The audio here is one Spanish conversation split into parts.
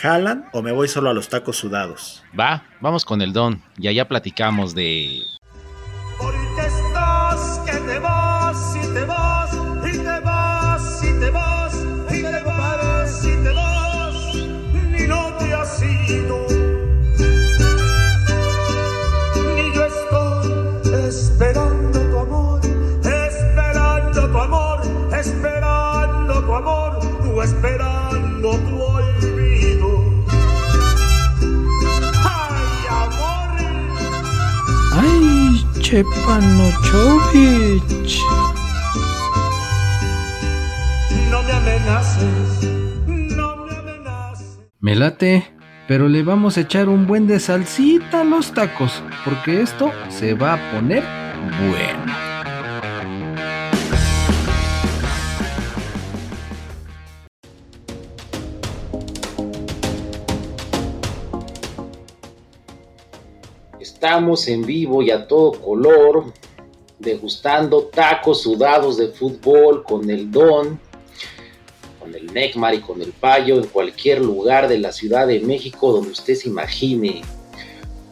¿Jalan o me voy solo a los tacos sudados? Va, vamos con el don y allá platicamos de... Ay, Chepanochovich. No me amenaces, no me amenaces. Me late, pero le vamos a echar un buen de salsita a los tacos, porque esto se va a poner bueno. Estamos en vivo y a todo color, degustando tacos sudados de fútbol con el Don, con el Necmar y con el Payo en cualquier lugar de la Ciudad de México donde usted se imagine.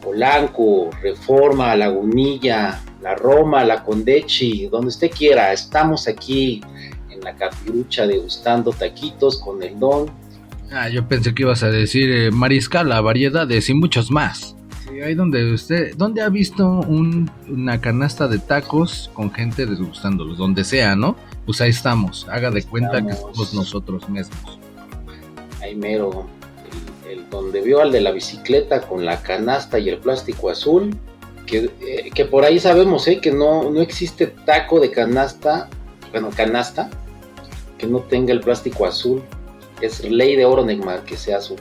Polanco, Reforma, Lagunilla, La Roma, La Condechi, donde usted quiera. Estamos aquí en la capirucha degustando taquitos con el Don. Ah, yo pensé que ibas a decir eh, variedades y muchos más. Ahí donde usted, ¿dónde ha visto un- una canasta de tacos con gente degustándolos? Donde sea, ¿no? Pues ahí estamos. Haga de cuenta que somos nosotros mismos. Ahí mero, el, el donde vio al de la bicicleta con la canasta y el plástico azul, que, eh, que por ahí sabemos eh, que no, no existe taco de canasta, bueno, canasta, que no tenga el plástico azul. Es ley de oro, Neymar, que sea azul.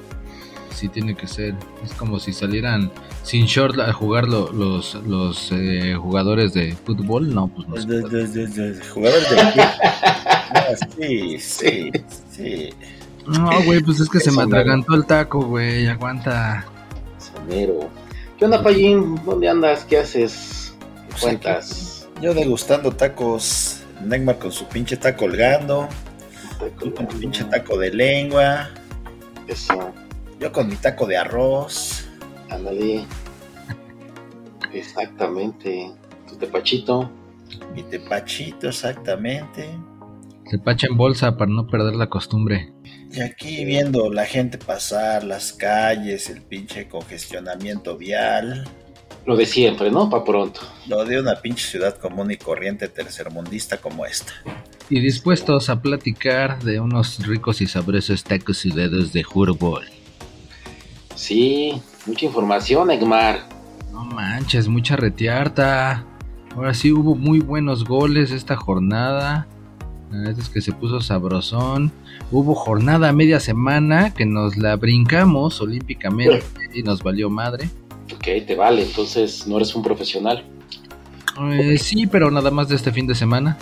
Sí tiene que ser. Es como si salieran sin short a jugar lo- los, los eh, jugadores de fútbol. No, pues no. De- de- de- Jugadores de equipo. No, sí, sí, sí. No, güey, pues es que se me atragantó el taco, güey. Aguanta. Sonero. ¿Qué onda, Payín? ¿Dónde andas? ¿Qué haces? ¿Qué Pues cuentas? Yo degustando tacos. Neymar con su pinche taco colgando. Tú con tu pinche taco de lengua. Eso, Yo con mi taco de arroz. Ándale. Exactamente. Tu tepachito. Mi tepachito, exactamente. Se pacha en bolsa para no perder la costumbre. Y aquí viendo la gente pasar, las calles, el pinche congestionamiento vial. Lo de siempre, ¿no? Pa' pronto. Lo de una pinche ciudad común y corriente tercermundista como esta. Y dispuestos a platicar de unos ricos y sabrosos tacos sudados de fútbol. Sí, mucha información, Egmar. No manches, mucha retearta. Ahora sí hubo muy buenos goles esta jornada. La neta es que se puso sabrosón. Hubo jornada media semana que nos la brincamos olímpicamente y nos valió madre. Ok, te vale, entonces no eres un profesional. Eh, sí, pero nada más de este fin de semana.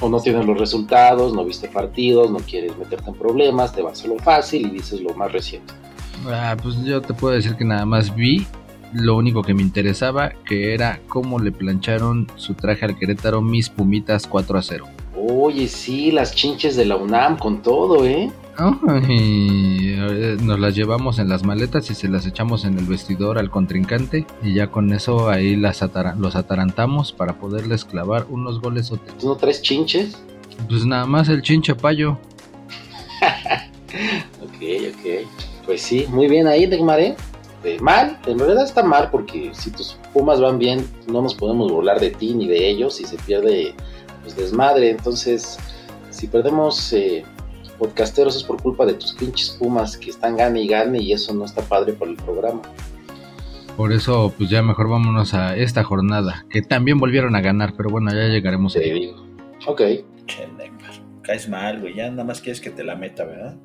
O no tienes los resultados, no viste partidos, no quieres meterte en problemas, te vas a lo fácil y dices lo más reciente. Ah, pues yo te puedo decir que nada más vi lo único que me interesaba, que era cómo le plancharon su traje al Querétaro mis Pumitas 4 a 0. Oye, sí, las chinches de la UNAM con todo, ¿eh? Ay, eh, nos las llevamos en las maletas y se las echamos en el vestidor al contrincante y ya con eso ahí las atara- los atarantamos para poderles clavar unos goles. ¿Tú no traes chinches? Pues nada más el chinche payo. Ok, ok. Pues sí, muy bien ahí, Degmar, ¿eh? Mal, en realidad está mal porque si tus pumas van bien, no nos podemos burlar de ti ni de ellos y se pierde pues, desmadre. Entonces, si perdemos eh, podcasteros es por culpa de tus pinches pumas que están gane y gane y eso no está padre para el programa. Por eso, pues ya mejor vámonos a esta jornada, que también volvieron a ganar, pero bueno, ya llegaremos Te ahí. digo. Ok. Che, Neymar. Caes mal, güey. Ya nada más quieres que te la meta, ¿verdad?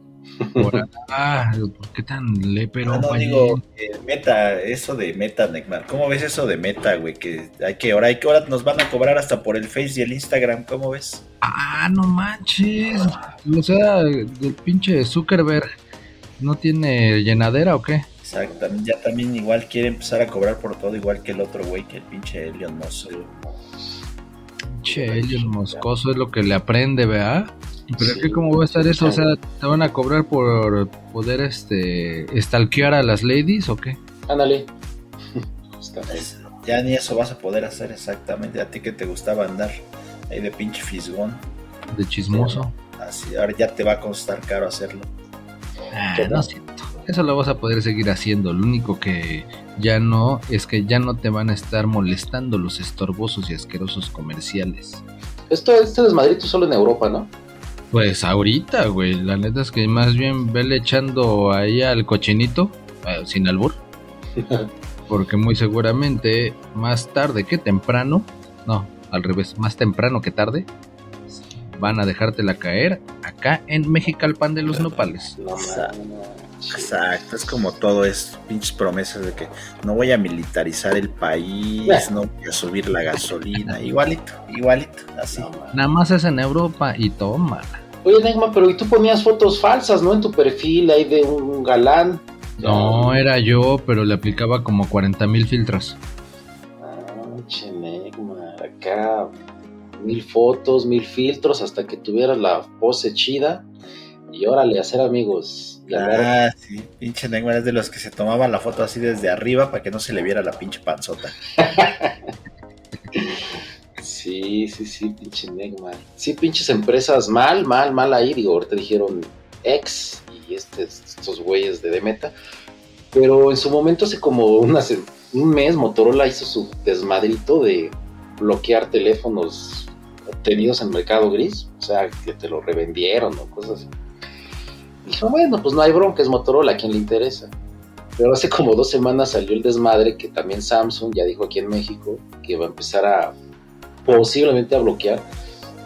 Por- ah, ¿por qué tan lépero? Ah, no, Payín? digo, eh, meta, eso de meta, Neymar. ¿Cómo ves eso de meta, güey? Que hay que, ahora hay que, ahora nos van a cobrar hasta por el Face y el Instagram, ¿cómo ves? Ah, no manches. O sea, el pinche Zuckerberg no tiene llenadera o qué? Exactamente, ya también igual quiere empezar a cobrar por todo, igual que el otro güey, que el pinche Elon Musk. güey. Che, el moscoso es lo que le aprende, ¿verdad? Pero Sí. es que cómo va a estar eso, o sea, ¿te van a cobrar por poder este stalkear a las ladies o qué? Ándale. Ya ni eso vas a poder hacer exactamente. A ti que te gustaba andar ahí de pinche fisgón. De chismoso. Así, ahora ya te va a costar caro hacerlo. Ah, no siento. Eso lo vas a poder seguir haciendo. Lo único que ya no es que ya no te van a estar molestando los estorbosos y asquerosos comerciales. Esto, este desmadrito solo en Europa, ¿no? Pues ahorita, güey, la neta es que más bien vele echando ahí al cochinito, eh, sin albur, porque muy seguramente más tarde que temprano, no, al revés, más temprano que tarde, van a dejártela caer acá en Mexicalpan de los Nopales. No, no, no. Exacto, es como todo es pinches promesas de que no voy a militarizar el país, no voy a subir la gasolina, igualito, igualito, así. No. Nada más es en Europa y toma. Oye, Negma, pero y tú ponías fotos falsas, ¿no? En tu perfil ahí de un galán. No, era yo, pero le aplicaba como 40 mil filtros. Ah, che, Negma, acá mil fotos, mil filtros hasta que tuvieras la pose chida. Y órale, hacer amigos. Ah, sí, pinche Neymar es de los que se tomaban la foto así desde arriba para que no se le viera la pinche panzota. Sí, sí, sí, pinche Negma. Sí, pinches empresas mal, mal, mal ahí. Digo, ahorita dijeron ex y este, estos güeyes de Demeta. Pero en su momento, hace como una un mes, Motorola hizo su desmadrito de bloquear teléfonos obtenidos en mercado gris. O sea, que te lo revendieron o cosas así. Dijo, bueno, pues no hay bronca, es Motorola, a quien le interesa. Pero hace como dos semanas salió el desmadre que también Samsung ya dijo aquí en México que va a empezar a posiblemente a bloquear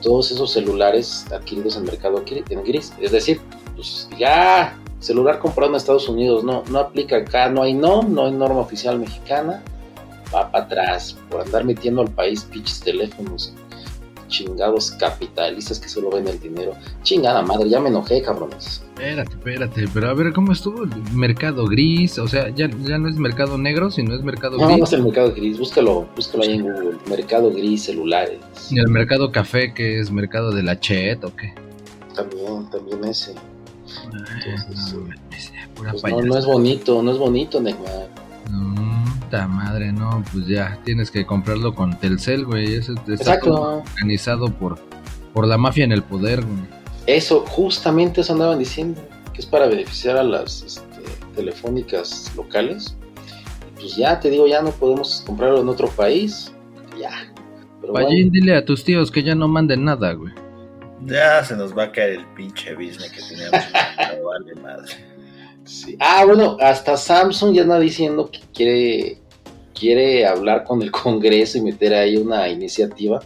todos esos celulares adquiridos en mercado en gris. Es decir, pues ya celular comprado en Estados Unidos no, no aplica acá, no hay NOM, no hay norma oficial mexicana, va para atrás por andar metiendo al país pinches teléfonos chingados capitalistas que solo ven el dinero. Chingada madre, ya me enojé, cabrones. Espérate, espérate, pero a ver, ¿cómo estuvo el mercado gris? O sea, ya, ya no es mercado negro, sino es mercado No, no gris. es el mercado gris, búscalo, búscalo ahí en Google. Mercado gris, celulares. Y el mercado café, que es mercado de la chet o qué. También, también ese. Ay, no, pura Pues no, no es bonito, no es bonito, Neymar. No, puta madre, no, pues ya, tienes que comprarlo con Telcel, güey. Eso está Exacto. todo organizado por, por la mafia en el poder, güey. Eso, justamente eso andaban diciendo, que es para beneficiar a las este, telefónicas locales. Pues ya te digo, ya no podemos comprarlo en otro país. Ya. Pero bueno, dile a tus tíos que ya no manden nada, güey. Ya se nos va a caer el pinche business que teníamos. No vale madre. sí. Ah, bueno, hasta Samsung ya anda diciendo que quiere, quiere hablar con el Congreso y meter ahí una iniciativa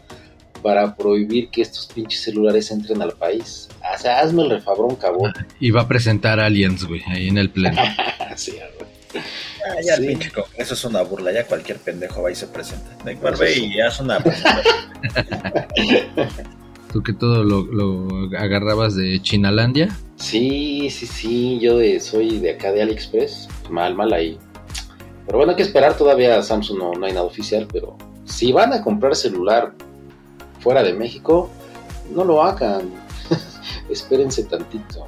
para prohibir que estos pinches celulares entren al país. O sea, hazme el refabrón, cabrón. Y va a presentar aliens, güey, ahí en el pleno. Sí, güey. Ah, ya Sí. el pinche Congreso es una burla, ya cualquier pendejo va y se presenta. Neymar ve y haz una presentación. Tú que todo lo, lo agarrabas de Chinalandia. Sí, sí, sí, yo de, soy de acá de AliExpress, mal, mal ahí. Pero bueno, hay que esperar todavía Samsung, no, no hay nada oficial, pero si van a comprar celular fuera de México, no lo hagan. Espérense tantito.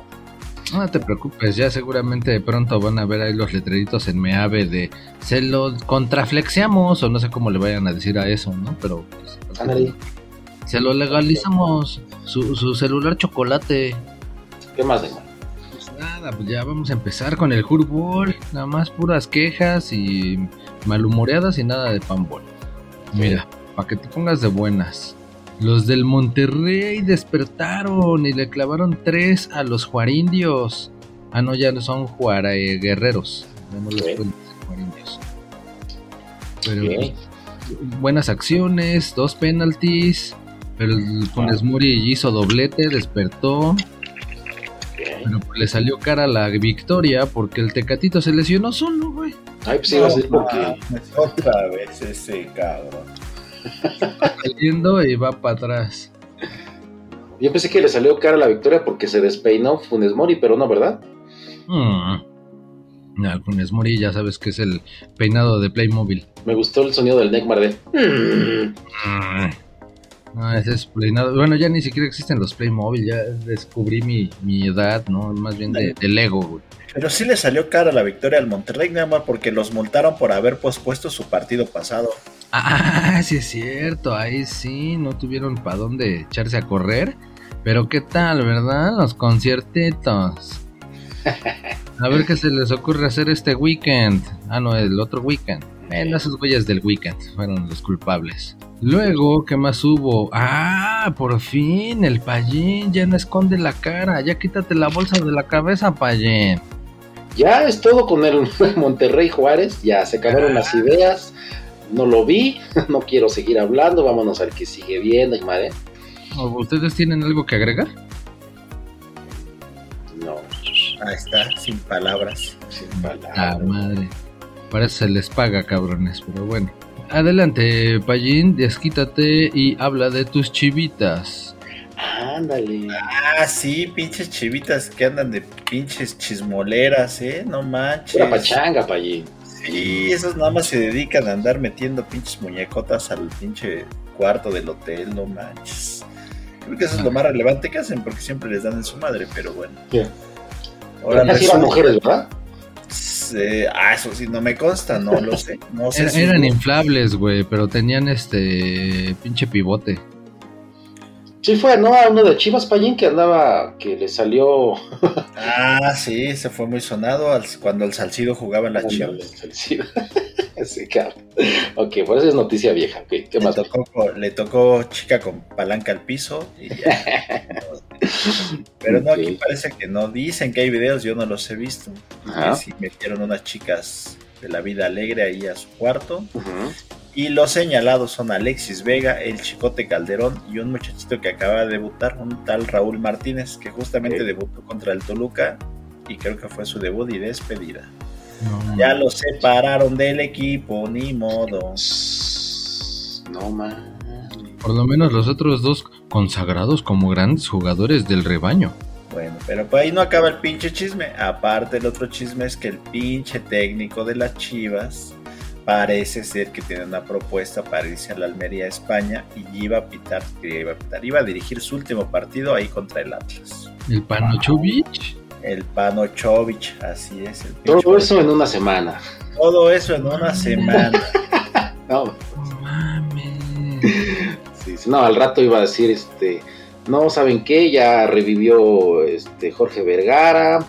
No te preocupes, ya seguramente de pronto van a ver ahí los letreritos en Meave de se lo contraflexiamos o no sé cómo le vayan a decir a eso, ¿no? Pero pues, se lo legalizamos, su, su celular chocolate. ¿qué más, Neymar? Pues nada, pues ya vamos a empezar con el Hurbol, nada más puras quejas y malhumoreadas y nada de pambol. Mira, para que te pongas de buenas. Los del Monterrey despertaron y le clavaron tres a los juarindios. Ah, no, ya no son juara, eh, guerreros. Juarindios. Pero Ok. buenas acciones, dos penaltis. Pero el Funes Mori hizo doblete, despertó. Pero pues le salió cara la victoria porque el Tecatito se lesionó solo, güey. Ay, pues iba a ser porque. otra vez ese cabrón. Saliendo y va para atrás. Yo pensé que le salió cara la victoria porque se despeinó Funes Mori, pero no, ¿verdad? Mm. No, Funes Mori ya sabes que es el peinado de Playmobil. Me gustó el sonido del Neckmar de. "Mm". Mm. No, ese es. Bueno, ya ni siquiera existen los Playmobil, ya descubrí mi, mi edad, ¿no? Más bien de, de Lego, güey. Pero sí le salió cara la victoria al Monterrey, nada más porque los multaron por haber pospuesto su partido pasado. Ah, sí es cierto, ahí sí, no tuvieron para dónde echarse a correr. Pero qué tal, ¿verdad? Los conciertitos. A ver qué se les ocurre hacer este weekend. Ah, no, el otro weekend. Bueno, esos güeyes del weekend fueron los culpables. Luego, ¿qué más hubo? Ah, por fin, el Payín ya no esconde la cara. Ya quítate la bolsa de la cabeza, Payín. Ya es todo con el Monterrey Juárez. Ya se acabaron las ideas. No lo vi. No quiero seguir hablando. Vámonos al que sigue viendo, madre. ¿Ustedes tienen algo que agregar? No, Ahí está, sin palabras. sin Ah, palabras. madre. Para eso se les paga, cabrones, pero bueno. Adelante, Payín, desquítate y habla de tus chivitas. Ándale. Ah, sí, pinches chivitas que andan de pinches chismoleras, ¿eh? No manches. Pura pachanga, Payín. Sí, esos nada más se dedican a andar metiendo pinches muñecotas al pinche cuarto del hotel, no manches. Creo que eso es lo más relevante que hacen porque siempre les dan en su madre, pero bueno. Ya. Ahora eran resulta- mujeres, ¿verdad? Eh, ah, eso sí, no me consta, no lo sé. No sé si- eran inflables, güey, pero tenían este pinche pivote. Sí fue, ¿no? A uno de Chivas Payín que andaba, que le salió... Ah, sí, se fue muy sonado al- cuando el Salcido jugaba en las Chivas. sí. Sí, claro. Ok, pues esa es noticia vieja. ok, ¿Qué Le más? tocó, le tocó chica con palanca al piso y ya. Pero no, aquí parece que no. Dicen que hay videos, yo no los he visto. Ajá. Que sí metieron unas chicas de la vida alegre ahí a su cuarto. Ujú. Y los señalados son Alexis Vega, el Chicote Calderón y un muchachito que acaba de debutar, un tal Raúl Martínez, que justamente debutó contra el Toluca y creo que fue su debut y despedida. No, Ya los separaron del equipo, ni modo. No mames. Por lo menos los otros dos consagrados como grandes jugadores del rebaño. Bueno, pero por ahí no acaba el pinche chisme. Aparte, el otro chisme es que el pinche técnico de las Chivas parece ser que tiene una propuesta para irse a la Almería, España, y iba a pitar, iba a pitar, iba a dirigir su último partido ahí contra el Atlas. El Panochovic. El Panochovich, así es. El Todo eso en una semana. todo eso en una semana. No, sí, no, al rato iba a decir, este, no, ¿saben qué? Ya revivió este Jorge Vergara,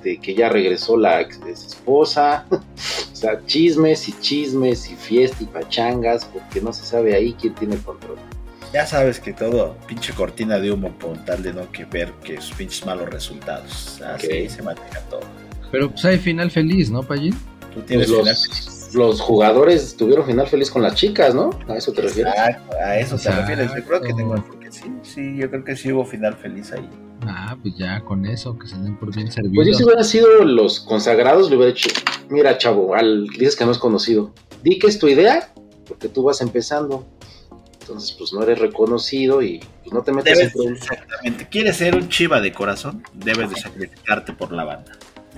este, que ya regresó la ex, ex esposa. o sea, chismes y chismes y fiesta y pachangas, porque no se sabe ahí quién tiene el control. Ya sabes que todo, pinche cortina de humo con tal de no que ver que sus pinches malos resultados. Así Ok. se maneja todo. Pero pues hay final feliz, ¿no, Payín? Tú tienes Pues final los, los jugadores tuvieron final feliz con las chicas, ¿no? ¿A eso te refieres? Exacto, a eso te Exacto. refieres. Yo creo que tengo porque sí, sí, yo creo que sí hubo final feliz ahí. Ah, pues ya con eso, que se den por bien Pues yo servidos. si hubiera sido los consagrados, le hubiera dicho, mira chavo, al que dices que no es conocido, di que es tu idea, porque tú vas empezando. Entonces, pues no eres reconocido y pues, no te metas en Debes, problemas. exactamente, quieres ser un chiva de corazón, debes de sacrificarte por la banda.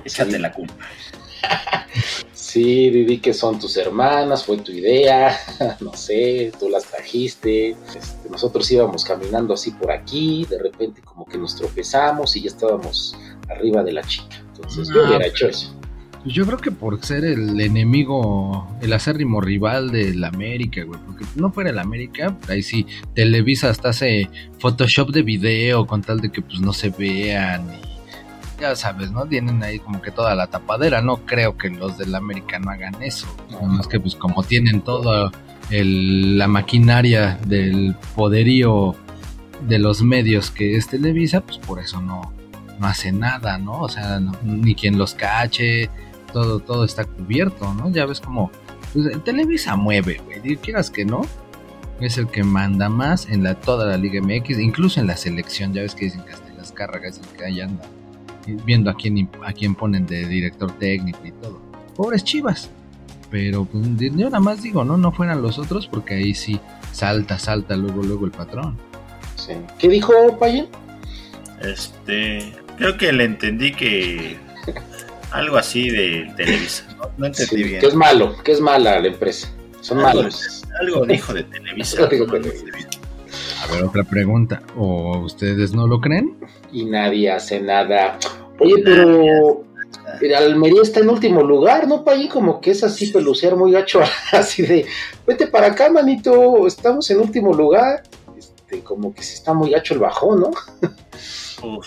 Échate Sí. la culpa. Sí, di que son tus hermanas, fue tu idea, no sé, tú las trajiste. este, nosotros íbamos caminando así por aquí, de repente como que nos tropezamos y ya estábamos arriba de la chica. Entonces yo Ah, hubiera hecho eso. Pues yo creo que por ser el enemigo, el acérrimo rival del América, güey. Porque no fuera el América, ahí sí, Televisa hasta hace Photoshop de video con tal de que pues no se vean y ya sabes, ¿no? Tienen ahí como que toda la tapadera. No creo que los del América no hagan eso. Nada más que pues como tienen toda el- la maquinaria del poderío de los medios que es Televisa, pues por eso no, no hace nada, ¿no? O sea, no- ni quien los cache, todo, todo está cubierto, ¿no? Ya ves como pues, el Televisa mueve, güey, quieras que no, es el que manda más en la toda la Liga MX, incluso en la selección, ya ves que dicen que hasta las cargas es el que ahí anda y viendo a quién, a quién ponen de director técnico y todo. Pobres Chivas. Pero pues, yo nada más digo, no, no fueran los otros porque ahí sí salta, salta luego, luego el patrón. Sí. ¿Qué dijo Payen? Este, creo que le entendí que algo así de Televisa. No, no entendí Sí, bien. que es malo, que es mala la empresa. Son Algo, malos. algo dijo de Televisa. No. A ver, otra pregunta. ¿O ustedes no lo creen? Y nadie hace nada. Oye, pero el Almería está en último lugar, ¿no, Payen? Como que es así pelucear muy gacho, así de, vete para acá, manito, estamos en último lugar. Este, como que sí está muy gacho el bajón, ¿no? Uf,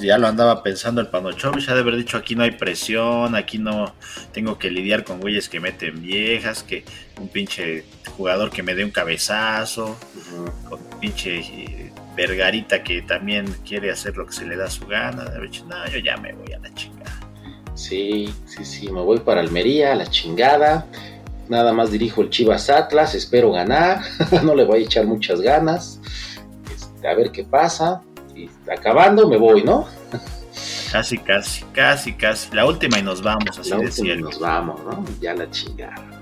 ya lo andaba pensando el Panochovich, ha de haber dicho aquí no hay presión, aquí no tengo que lidiar con güeyes que meten viejas, que un pinche jugador que me dé un cabezazo, con un pinche eh, Vergarita que también quiere hacer lo que se le da su gana. De haber dicho, no, yo ya me voy a la chingada. Sí, sí, sí, me voy para Almería, a la chingada. Nada más dirijo el Chivas Atlas, espero ganar. no le voy a echar muchas ganas. Este, a ver qué pasa. Y acabando me voy, ¿no? Casi, casi, casi, casi. La última y nos vamos, así La última el- nos vamos, ¿no? Ya la chingada. ¿no?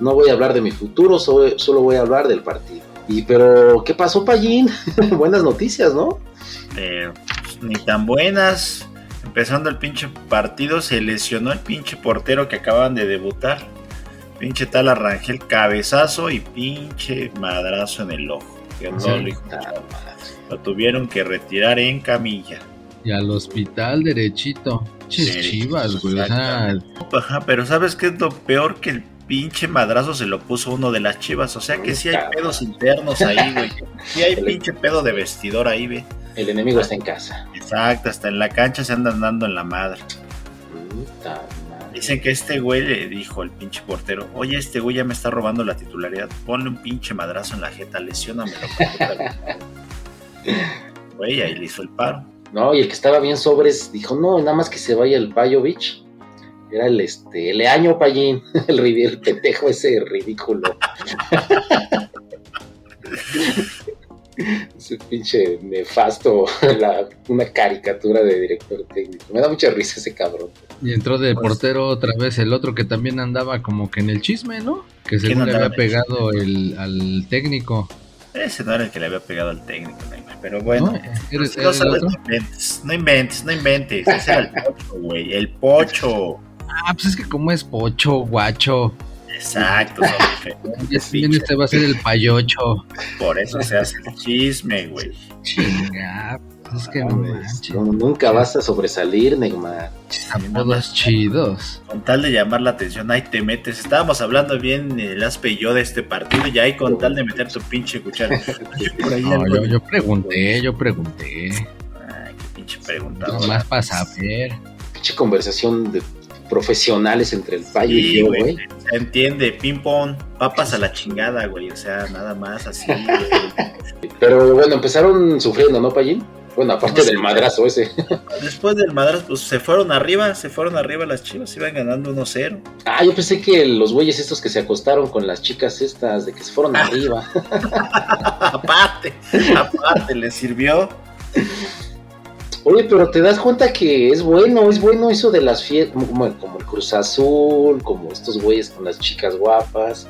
No voy a hablar de mi futuro, solo voy a hablar del partido. Y pero, ¿qué pasó, Pallín? Buenas noticias, ¿no? Eh, pues, ni tan buenas. Empezando el pinche partido, se lesionó el pinche portero que acaban de debutar. Pinche tal Arrangel, cabezazo y pinche madrazo en el ojo. Que no lo. Lo tuvieron que retirar en camilla. Y al hospital derechito. Ches Sí, chivas, güey. Ajá, pero ¿sabes qué es lo peor? Que el pinche madrazo se lo puso uno de las chivas. O sea que sí hay pedos internos ahí, güey. Sí hay pinche pedo de vestidor ahí, ve. El enemigo está en casa. Exacto, hasta en la cancha se andan dando en la madre. Puta madre. Dicen que este güey le dijo al pinche portero, oye, este güey ya me está robando la titularidad, ponle un pinche madrazo en la jeta, lesiónamelo. Güey, ahí le hizo el paro. No, y el que estaba bien sobres dijo, no, nada más que se vaya el Payovich. Era el este, el Leaño Payín, el, el pendejo ese ridículo. ese pinche nefasto, la- una caricatura de director técnico. Me da mucha risa ese cabrón. y entró de Pues- portero otra vez el otro que también andaba como que en el chisme, ¿no? Que según le había pegado el, al técnico. Ese no era el que le había pegado al técnico, Neymar, pero bueno. ¿no? No inventes, no inventes, no inventes. Ese era el pocho, güey, el pocho. Ah, pues es que como es pocho, guacho. Exacto, también este va a ser el payocho. Por eso se hace el chisme, güey. Chinga, pues es que no manches. No, nunca vas a sobresalir, Neymar. Apodos chidos. Con tal de llamar la atención, ahí te metes. Estábamos hablando bien el Aspe y yo de este partido y ahí con tal de meter tu pinche cuchara. Por ahí No, yo, pregunté, yo pregunté. Ay, qué pinche preguntado. Nomás para saber. Pinche conversación de profesionales entre el Payo Sí, y yo, güey. Se entiende, ping pong, papas a la chingada, güey. O sea, nada más así. Pero bueno, empezaron sufriendo, ¿no, Payín? Bueno, aparte del madrazo ese. Después del madras, pues se fueron arriba, se fueron arriba las chivas, iban ganando 1-0. Ah, yo pensé que los güeyes estos que se acostaron con las chicas estas, de que se fueron arriba. aparte, aparte, le sirvió. Oye, pero te das cuenta que es bueno, es bueno eso de las fiestas, como, como el Cruz Azul, como estos güeyes con las chicas guapas.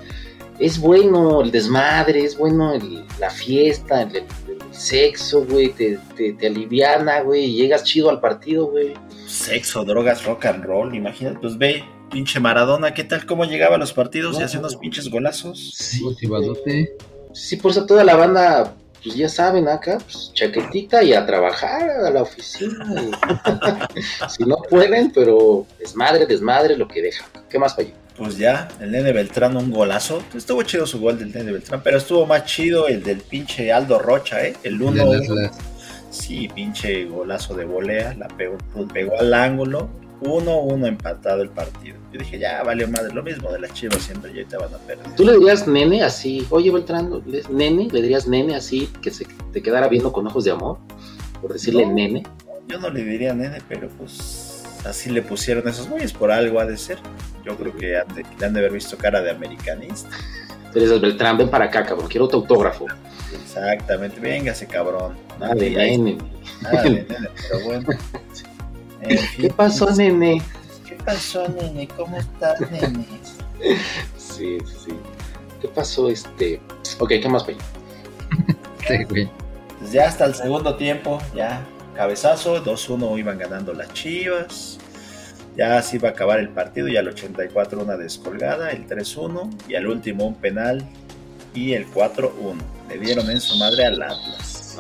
Es bueno el desmadre, es bueno el- la fiesta, el, el- el sexo, güey, te, te, te aliviana, güey, y llegas chido al partido, güey. Sexo, drogas, rock and roll, imagínate. Pues ve, pinche Maradona, ¿qué tal? ¿Cómo llegaba a los partidos y No. hacía unos pinches golazos? Sí, Motivadote. Sí, por eso toda la banda, pues ya saben acá, pues chaquetita y a trabajar a la oficina. y- si no pueden, pero desmadre, desmadre lo que dejan. ¿Qué más, Payo? Pues ya, el nene Beltrán un golazo. Estuvo chido su gol del nene Beltrán, pero estuvo más chido el del pinche Aldo Rocha, ¿eh? El de 1 las- las- Sí, pinche golazo de volea, la pegó, pegó al ángulo. 1-1 empatado el partido. Yo dije, ya valió madre, lo mismo de las chivas siempre, ya te van a perder. ¿Tú le dirías nene así? Oye, Beltrán, ¿le- ¿nene? ¿Le dirías nene así que se te quedara viendo con ojos de amor? Por decirle No. nene. Yo no le diría nene, pero pues así le pusieron esos güeyes, por algo ha de ser. Yo creo que han de, le han de haber visto cara de americanista. Dices, Beltrán, ven para acá, cabrón, quiero tu autógrafo. Exactamente, véngase cabrón. Nada de nene. nada de nene, pero bueno. En ¿Qué pasó, nene? ¿Qué pasó, nene? ¿Cómo estás, nene? Sí, sí, sí. ¿Qué pasó, este? Ok, ¿qué más, güey? Sí, güey. Pues ya hasta el segundo tiempo, ya cabezazo, 2-1 iban ganando las Chivas. Ya así iba a acabar el partido y al 84 una descolgada, el 3-1 y al último un penal y el 4-1. Le dieron en su madre al Atlas.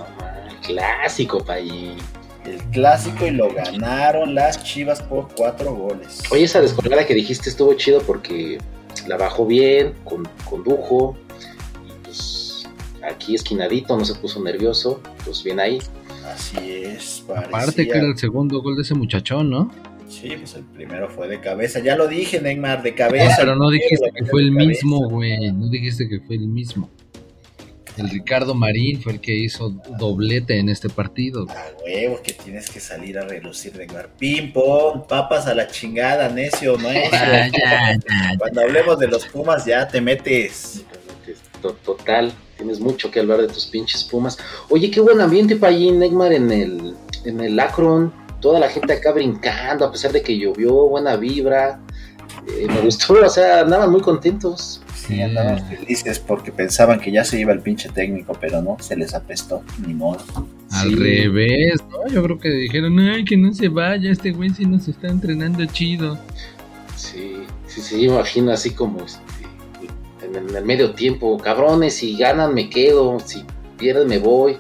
Clásico, pay. El clásico y lo ganaron las Chivas por 4 goles. Oye, esa descolgada que dijiste estuvo chido porque la bajó bien, con, condujo. Y pues aquí esquinadito, no se puso nervioso. Pues bien ahí. Así es, Aparte parecía- que era el segundo gol de ese muchachón, ¿no? Sí, pues el primero fue de cabeza. Ya lo dije, Neymar, de cabeza. pero no dijiste que fue el mismo, güey. No dijiste que fue el mismo. El Ricardo Marín fue el que hizo doblete en este partido. A huevo que tienes que salir a relucir, Neymar. Pim, pom, papas a la chingada, necio, no es. Ya, ya, Cuando hablemos de los Pumas ya te metes. To- Total, tienes mucho que hablar de tus pinches pumas. Oye, qué buen ambiente para allí, Neymar, en el, en el Akron. Toda la gente acá brincando, a pesar de que llovió, buena vibra. Eh, me gustó, o sea, andaban muy contentos. Sí, andaban felices porque pensaban que ya se iba el pinche técnico, pero no, se les apestó, ni modo. Al Sí. revés, ¿no? Yo creo que dijeron, ay, que no se vaya, este güey sí nos está entrenando chido. Sí, sí, sí, imagino así como este, en, el- en el medio tiempo, cabrones, si ganan me quedo, si pierden me voy.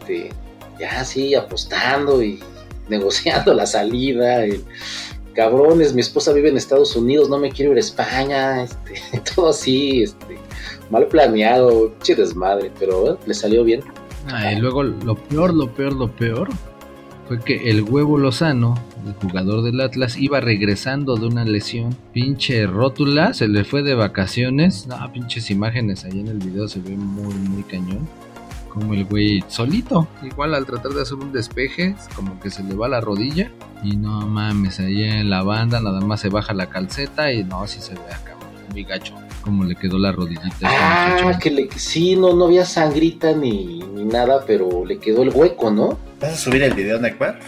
Este, ya así apostando y negociando la salida. y, cabrones, mi esposa vive en Estados Unidos, no me quiero ir a España, este, todo así, este, mal planeado, che desmadre, pero eh, le salió bien. Ah, y luego lo peor, lo peor, lo peor fue que el huevo Lozano, el jugador del Atlas, iba regresando de una lesión. Pinche rótula, se le fue de vacaciones. No, pinches imágenes ahí en el video se ve muy, muy cañón. Como el güey solito, igual al tratar de hacer un despeje, como que se le va la rodilla. Y no mames, ahí en la banda nada más se baja la calceta y no, sí se ve acá, muy gacho. Como le quedó la rodillita. Ah, que le, sí, no, no había sangrita ni, ni nada, pero le quedó el hueco, ¿no? ¿Vas a subir el video, Neymar?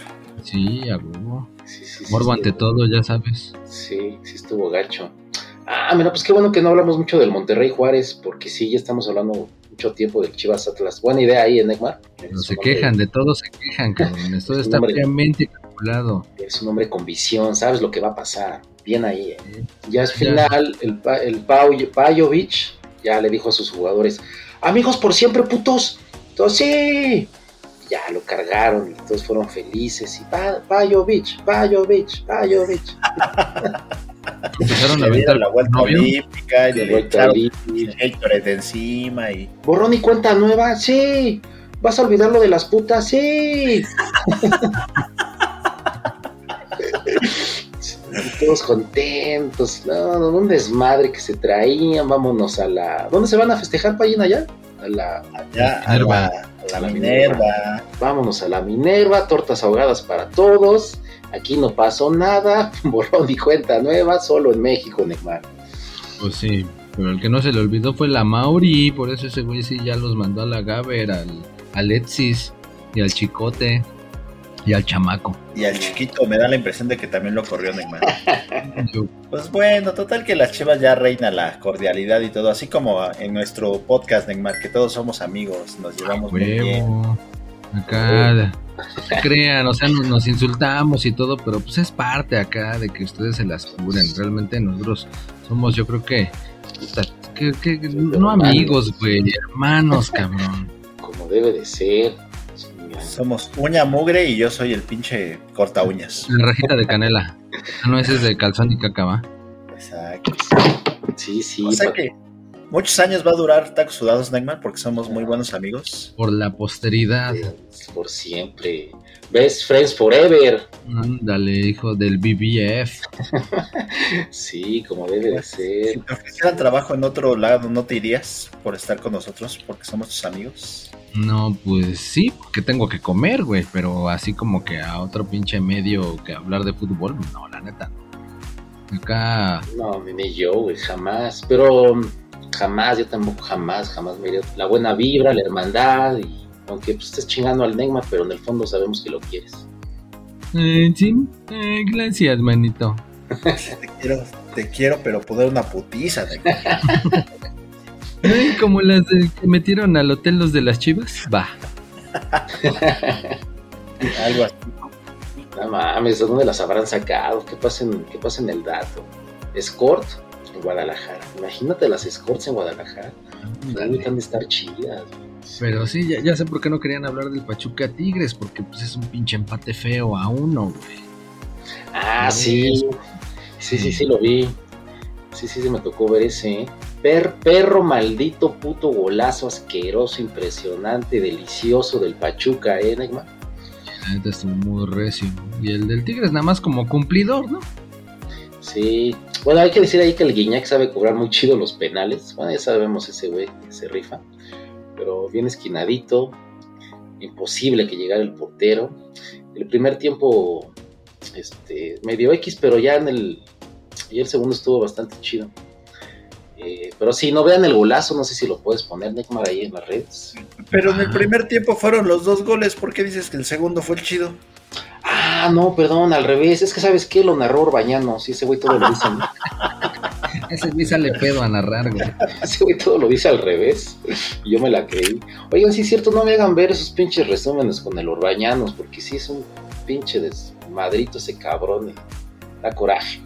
Sí, a huevo. Sí, sí, sí, Morbo sí. ante todo, ya sabes. Sí, sí estuvo gacho. Ah, mira, pues qué bueno que no hablamos mucho del Monterrey Juárez, porque sí, ya estamos hablando mucho tiempo del Chivas Atlas. Buena idea ahí, en Neymar. Pero se quejan, de todo se quejan, cabrón. Esto está Hombre. fríamente calculado. Es un hombre con visión, sabes lo que va a pasar. Bien ahí. eh. Ya es Ya. final, el, el Pau- Pajovic ya le dijo a sus jugadores, amigos por siempre, putos. Entonces, sí. Ya lo cargaron y todos fueron felices. Y pa Pajovic, Pajovic, Pajovic. Empezaron a aventar la vuelta novio. olímpica y le echaron de encima y... ¿Borrón y cuenta nueva? Sí. ¿Vas a olvidar lo de las putas? Sí. Todos contentos. No, no, un desmadre que se traían. Vámonos a la. ¿Dónde se van a festejar, Payín, allá? A la. allá a Minerva. la, a la La Minerva. Vámonos a la Minerva, tortas ahogadas para todos. Aquí no pasó nada. Borrón y cuenta nueva, solo en México, Neymar. Pues sí, pero el que no se le olvidó fue la Mauri. Por eso ese güey sí ya los mandó a la Gaber, al Alexis y al Chicote y al Chamaco. Y al chiquito me da la impresión de que también lo corrió Neymar. Pues bueno, total que las chivas ya reina la cordialidad y todo, así como en nuestro podcast, Neymar, que todos somos amigos, nos llevamos muy bien. Acá, crean, o sea, nos, nos insultamos y todo, pero pues es parte acá de que ustedes se las curen. Realmente nosotros somos, yo creo que, que, que- no amigos, güey, hermanos, cabrón. Como debe de ser. Somos uña mugre y yo soy el pinche corta uñas. La rajita de canela. Ah, no, ese es de calzón y cacaba. Exacto. Sí, sí. O sea que muchos años va a durar Tacos Sudados, Neymar, porque somos muy buenos amigos. Por la posteridad. Por siempre. Best Friends Forever. Ándale, hijo del BBF. Sí, como debe de Si ser. te ofrecieran trabajo en otro lado, ¿no te irías por estar con nosotros, porque somos tus amigos? No, pues sí, porque tengo que comer, güey. Pero así como que a otro pinche medio que hablar de fútbol, no, la neta. Acá, No, ni yo, güey, jamás. Pero jamás, yo tampoco jamás, jamás me iría. La buena vibra, la hermandad. Y aunque pues, estés chingando al Neymar, pero en el fondo sabemos que lo quieres. Eh, sí, eh, gracias, manito. Te quiero, te quiero, pero poder una putiza. de- Ay, como las de- que metieron al hotel los de las chivas. Va. Algo así. No mames, ¿de dónde las habrán sacado? ¿Qué pasa en, qué pasa en el dato? Escort en Guadalajara. Imagínate las escorts en Guadalajara. Realmente han de estar chidas. Pero sí, ya, ya sé por qué no querían hablar del Pachuca Tigres, porque pues es un pinche empate feo a uno, güey. Ah, sí. Sí, sí, sí, lo vi. Sí, sí, sí, me tocó ver ese. ¿eh? Per- perro maldito, puto golazo asqueroso, impresionante, delicioso del Pachuca, ¿eh, Neymar? La neta estuvo muy recio. Y el del Tigres nada más como cumplidor, ¿no? Sí. Bueno, hay que decir ahí que el Guiñac sabe cobrar muy chido los penales. Bueno, ya sabemos ese güey que se rifa. Pero bien esquinadito. Imposible que llegara el portero. El primer tiempo, este, medio X, pero ya en el, y el segundo estuvo bastante chido. Eh, pero sí, no vean el golazo, no sé si lo puedes poner, Neymar, ahí en las redes. Pero en el primer tiempo fueron los dos goles. ¿Por qué dices que el segundo fue el chido? Ah, no, perdón, al revés. Es que, ¿sabes qué? Lo narró Orbañano. Sí, ese güey todo lo dice. ¿no? Ese güey sale pedo a narrar, güey. Ese güey todo lo dice al revés. Y yo me la creí. Oigan, sí es cierto, no me hagan ver esos pinches resúmenes con el Orbañanos, porque sí es un pinche desmadrito ese cabrón. eh. Da coraje.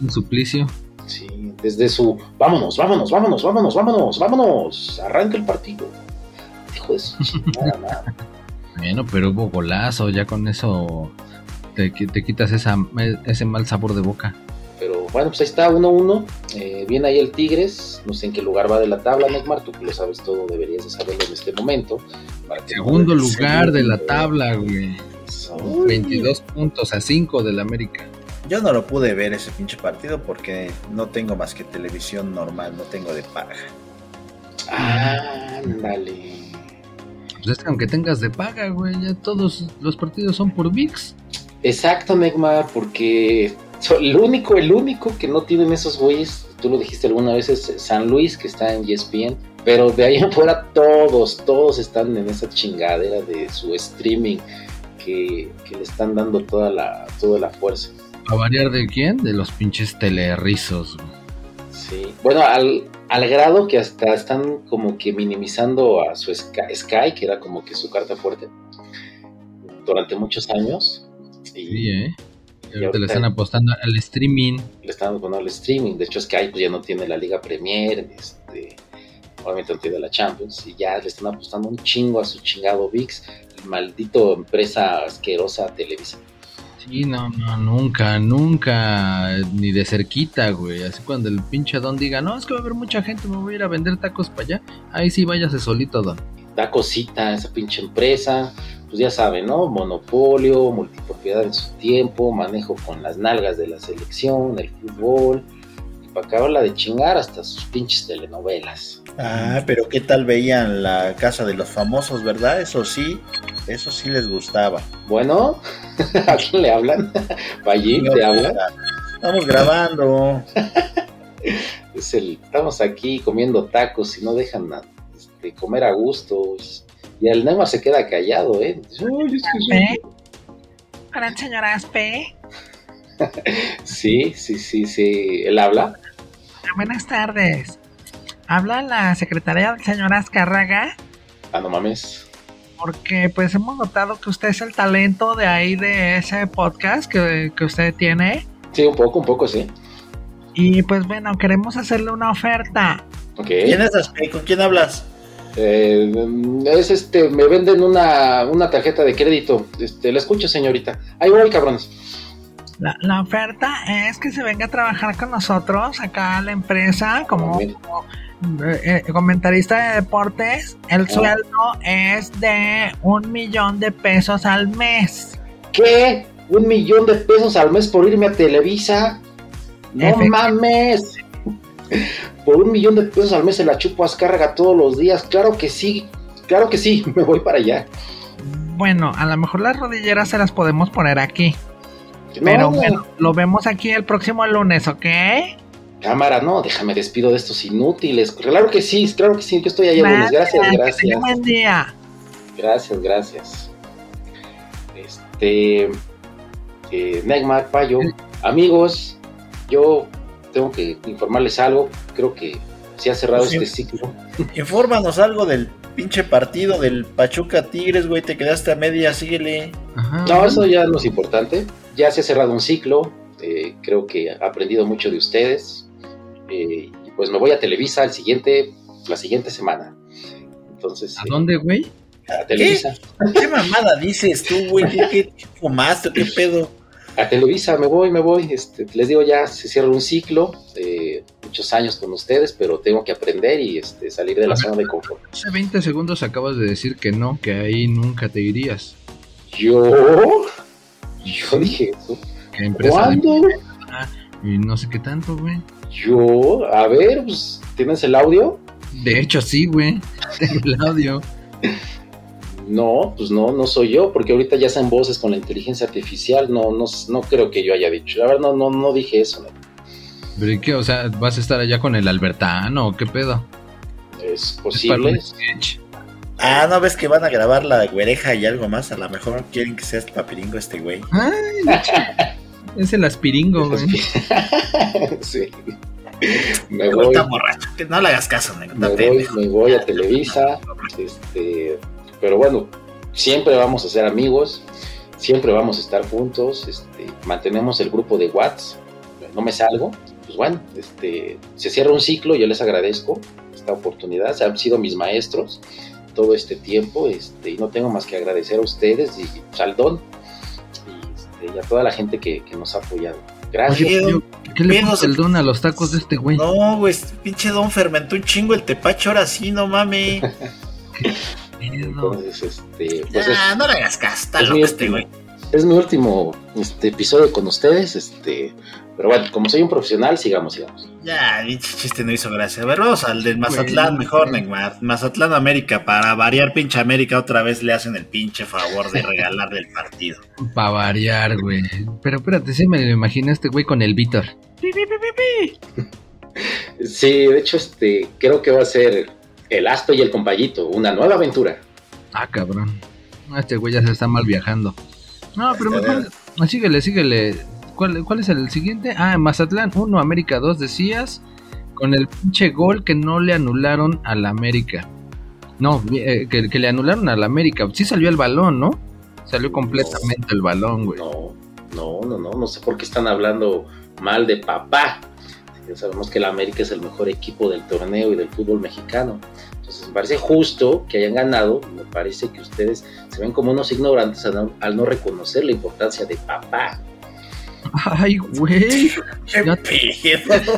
Un suplicio. Sí, desde su vámonos, vámonos, vámonos, vámonos, vámonos, vámonos. Arranca el partido. Hijo de su chingada. Bueno, pero hubo golazo, ya con eso te, qui- te quitas esa, ese mal sabor de boca. Pero bueno, pues ahí está, 1-1. Eh, viene ahí el Tigres. No sé en qué lugar va de la tabla, Neymar. Tú que lo sabes todo, deberías de saberlo en este momento. Segundo lugar de la tabla, güey. Uy. 22 puntos a 5 del América. Yo no lo pude ver ese pinche partido porque no tengo más que televisión normal, no tengo de paga. Ándale. Pues es que aunque tengas de paga, güey, ya todos los partidos son por VIX. Exacto, Neymar, porque el único, el único que no tienen esos güeyes, tú lo dijiste alguna vez, es San Luis, que está en ESPN. Pero de ahí en fuera todos, todos están en esa chingadera de su streaming que, que le están dando toda la, toda la fuerza. ¿A variar de quién? De los pinches telerrizos. Sí. Bueno, al, al grado que hasta están como que minimizando a su Sky, Sky, que era como que su carta fuerte, durante muchos años. Sí, ¿eh? Y ahorita le están apostando al streaming. le están poniendo el streaming. De hecho, Sky pues, ya no tiene la Liga Premier, este, obviamente no tiene la Champions, y ya le están apostando un chingo a su chingado VIX, maldito empresa asquerosa Televisa. Sí, no, no, nunca, nunca, ni de cerquita, güey. Así cuando el pinche Don diga, no, es que va a haber mucha gente, me voy a ir a vender tacos para allá. Ahí sí, váyase solito, Don. Da cosita esa pinche empresa, pues ya saben, ¿no? Monopolio, multipropiedad en su tiempo, manejo con las nalgas de la selección, el fútbol, y para acabarla de chingar hasta sus pinches telenovelas. Ah, pero qué tal veían la casa de los famosos, ¿verdad? Eso sí, eso sí les gustaba. Bueno, ¿a quién le hablan? ¿Pallín te hablan? Estamos grabando. Es el, estamos aquí comiendo tacos y no dejan a- este, comer a gusto. Y el Neymar se queda callado, ¿eh? Uy, es que sí. Hola, señora Aspe. Sí, sí, sí, sí. ¿Él habla? Buenas tardes. Habla la secretaria del señor Azcárraga, Ah, no mames. porque pues hemos notado que usted es el talento de ahí de ese podcast que, que usted tiene. Sí, un poco, un poco, sí. Y pues bueno, queremos hacerle una oferta. ¿Quién es Aspe? ¿Con quién hablas? Eh, es este, me venden una, una tarjeta de crédito. Este, la escucho, señorita. Ahí voy, cabrones. La, la oferta es que se venga a trabajar con nosotros acá a la empresa como eh, eh, comentarista de deportes. El Ah. sueldo es de un millón de pesos al mes. ¿Qué? ¿Un millón de pesos al mes por irme a Televisa? No mames. Por un millón de pesos al mes se la chupo a Azcárraga todos los días. Claro que sí. Claro que sí. Me voy para allá. Bueno, a lo mejor las rodilleras se las podemos poner aquí. No, Pero bueno, lo vemos aquí el próximo lunes, ¿ok? Cámara, no, déjame despido de estos inútiles. Claro que sí, claro que sí. Yo estoy allá lunes. Gracias, Que tenga gracias. buen día. Gracias, gracias. Este. Eh, Payo, amigos, yo tengo que informarles algo. Creo que se ha cerrado este ciclo. Infórmanos algo del pinche partido del Pachuca Tigres, güey. Te quedaste a media, síguele. Ajá. No, eso ya no es importante. Ya se ha cerrado un ciclo. eh, creo que he aprendido mucho de ustedes. eh, y pues me voy a Televisa el siguiente, la siguiente semana. Entonces, ¿A eh, dónde, güey? a Televisa. ¿Qué mamada dices tú, güey? ¿Qué, qué fumaste? ¿Qué pedo? A Televisa me voy, me voy. Este, les digo, ya se cierra un ciclo. eh, muchos años con ustedes, pero tengo que aprender y este, salir de la zona de confort. Hace 20 segundos acabas de decir que no, que ahí nunca te irías. Yo, yo dije eso. ¿Cuándo? y no sé qué tanto, güey. Yo, a ver, pues, ¿tienes el audio? De hecho, sí, güey. Tengo el audio. No, pues no, no soy yo, porque ahorita ya hacen voces con la inteligencia artificial, no, no, no creo que yo haya dicho. La verdad, no, no, no dije eso, no. ¿Pero y qué? O sea, ¿vas a estar allá con el Albertano o qué pedo? es posible. Ah, ¿no ves que van a grabar la güereja y algo más? A lo mejor quieren que seas papiringo este güey. Ay, es el aspiringo, güey. sí. Me voy, Está borracho. Que no le hagas caso, me voy, me voy a Televisa, este, pero bueno, siempre vamos a ser amigos, siempre vamos a estar juntos, este, mantenemos el grupo de Whats, no me salgo, pues bueno, este, se cierra un ciclo, yo les agradezco esta oportunidad, han sido mis maestros todo este tiempo, este, y no tengo más que agradecer a ustedes y al Don y, este, y a toda la gente que, que nos ha apoyado. Gracias. Oye, ¿Qué le puso el don a los tacos de este güey? No, güey, este pinche don fermentó un chingo el tepache, ahora sí, no mames. Entonces, este, pues es- Ah, no le hagas caso, es mi último, es mi último este, episodio con ustedes, este, pero bueno, como soy un profesional, sigamos, sigamos. Ya, pinche chiste no hizo gracia. A ver, vamos al del Mazatlán, mejor, Neymar. Mazatlán América, para variar pinche América, otra vez le hacen el pinche favor de regalarle el partido. Pa' variar, güey. Pero espérate, sí me lo imaginé este güey con el Víctor. Sí, de hecho, este, creo que va a ser el Asto y el Compayito, una nueva aventura. Ah, cabrón. Este güey ya se está mal viajando. No, pero Este, mejor. Síguele, síguele. ¿Cuál, ¿Cuál es el siguiente? Ah, Mazatlán 1, América 2, decías. Con el pinche gol que no le anularon al América. No, eh, que, que le anularon al América. Sí salió el balón, ¿no? Salió completamente el balón, güey. No, no, no, no, no sé por qué están hablando mal de papá. Ya sabemos que el América es el mejor equipo del torneo y del fútbol mexicano. Entonces me parece justo que hayan ganado. Me parece que ustedes se ven como unos ignorantes al no, al no reconocer la importancia de papá. Ay, güey. ¿Qué pedo?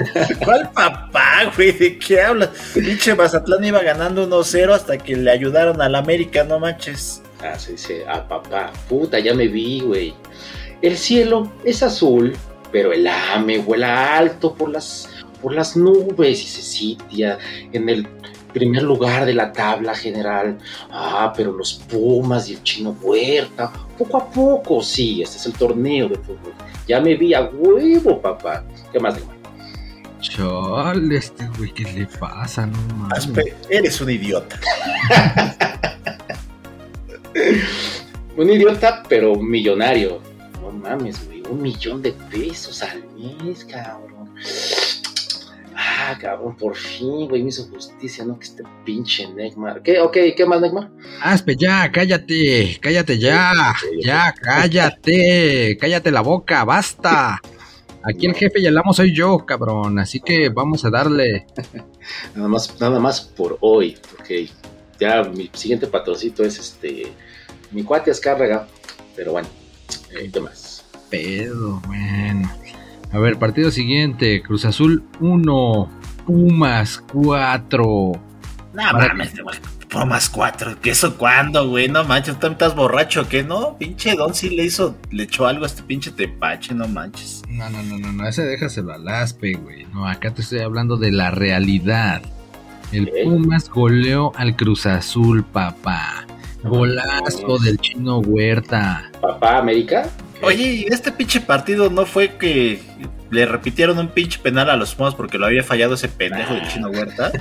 ¿Cuál papá, güey? ¿De qué hablas? Pinche Mazatlán iba ganando 1-0 hasta que le ayudaron al América, no manches. Ah, se dice, ah, papá, puta, ya me vi, güey. El cielo es azul, pero el AME vuela alto por las, por las nubes y se sitia en el primer lugar de la tabla general. Ah, pero los Pumas y el Chino Huerta, poco a poco, sí, este es el torneo de fútbol. Ya me vi a huevo, papá. ¿Qué más, Neymar? Chale, este güey, ¿qué le pasa? No mames. Aspe, eres un idiota. Un idiota, pero millonario. No mames, güey. Un millón de pesos al mes, cabrón. Ah, cabrón, por fin, güey, me hizo justicia, ¿no? Que este pinche Neymar. ¿Qué? Ok, ¿qué más, Neymar? Aspe, ya, cállate, cállate ya, ya, cállate, cállate la boca, basta. Aquí el jefe y el amo soy yo, cabrón, así que vamos a darle. Nada más, nada más por hoy, porque ya mi siguiente patrocito es este. Mi cuate Azcárraga. Pero bueno, eh, ¿qué más? Pedo, bueno. A ver, partido siguiente, Cruz Azul 1, Pumas 4. No Para- mames, güey. Pumas 4. ¿Qué eso cuándo, güey? No manches, ¿tú estás borracho qué? No, pinche Don sí le hizo, le echó algo a este pinche tepache, no manches. No, no, no, no, no, ese déjaselo al Aspe, güey. No, acá te estoy hablando de la realidad. El. Pumas goleó al Cruz Azul, papá. Golazo del chino Huerta. ¿Papá América? Oye, ¿y este pinche partido no fue que le repitieron un pinche penal a los Pumas porque lo había fallado ese pendejo del chino Huerta.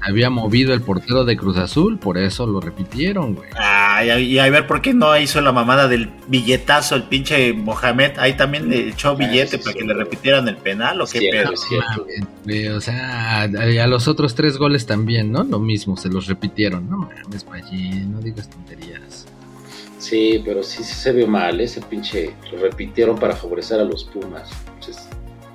Había movido el portero de Cruz Azul, por eso lo repitieron, güey. Ay, ay, y a ver por qué no hizo la mamada del billetazo el pinche Mohamed. Ahí también le echó billete sí, para sí, que le repitieran el penal o qué Cierto, pedo. cierto. O sea, a, los otros tres goles también, ¿no? Lo mismo, se los repitieron. No mames, Pallín, no digas tonterías. Sí, pero sí, sí se vio mal, ese pinche lo repitieron para favorecer a los Pumas. Pinches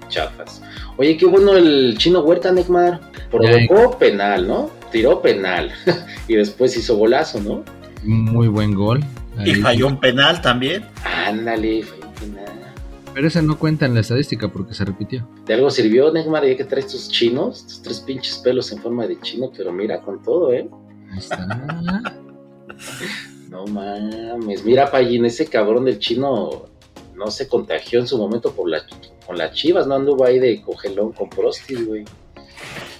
chafas. Oye, qué bueno el chino Huerta, Neymar. Provocó penal, ¿no? Tiró penal. y después hizo golazo, ¿no? Muy buen gol. Y falló un penal también. Ándale, fue un penal. Pero ese no cuenta en la estadística porque se repitió. De algo sirvió, Neymar, ya que traes tus chinos, tus tres pinches pelos en forma de chino, pero mira con todo, ¿eh? Ahí está. No mames, mira, Pallín, ese cabrón del chino no se contagió en su momento por la, con las chivas, no anduvo ahí de cogelón con Prostis, güey.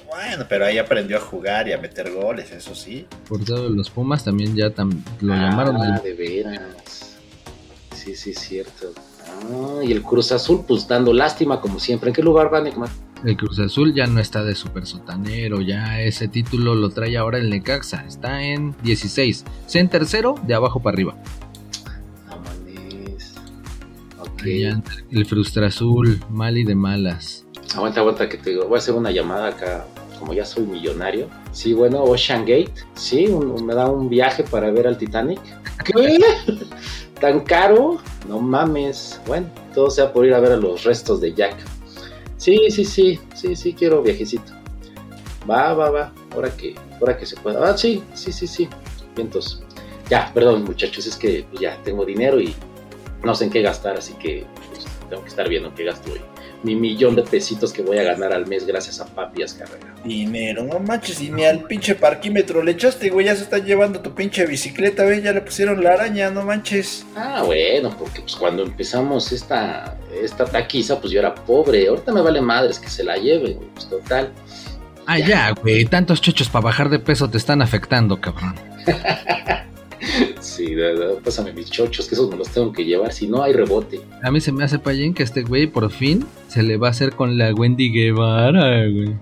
Bueno, pero ahí aprendió a jugar y a meter goles, eso sí. Por todos los Pumas también ya tam- lo ah, llamaron el- de veras. Sí, sí, es cierto. Ah, y el Cruz Azul, pues dando lástima como siempre. ¿En qué lugar va, Neymar? El Cruz Azul ya no está de super sotanero, ya ese título lo trae ahora el Necaxa, está en 16, está en tercero, de abajo para arriba. No mames. Ok. Ahí anda el Frustra Azul, mal y de malas. Aguanta, aguanta, que te digo. Voy a hacer una llamada acá, como ya soy millonario. Sí, bueno, Ocean Gate. Sí, un- me da un viaje para ver al Titanic. ¿Qué? ¿Tan caro? No mames. Bueno, todo sea por ir a ver a los restos de Jack. Sí, sí, sí, sí, sí, quiero viajecito. Va, va, va. Ahora que, ahora que se pueda. Ah, sí, sí, sí, sí. Vientos. Ya, perdón, muchachos, es que ya tengo dinero y no sé en qué gastar, así que pues, tengo que estar viendo en qué gasto hoy mi millón de pesitos que voy a ganar al mes gracias a Papias Carrera. Dinero, no manches, y ni al pinche parquímetro le echaste, güey, ya se están llevando tu pinche bicicleta, güey, ya le pusieron la araña, no manches. Ah, bueno, porque pues cuando empezamos esta, esta taquiza, pues yo era pobre. Ahorita me vale madres que se la lleven, pues total. Ah, ya, güey, tantos chochos para bajar de peso te están afectando, cabrón. Sí, de verdad, pásame mis chochos, que esos me los tengo que llevar, si no hay rebote. A mí se me hace payín que este güey por fin se le va a hacer con la Wendy Guevara, güey.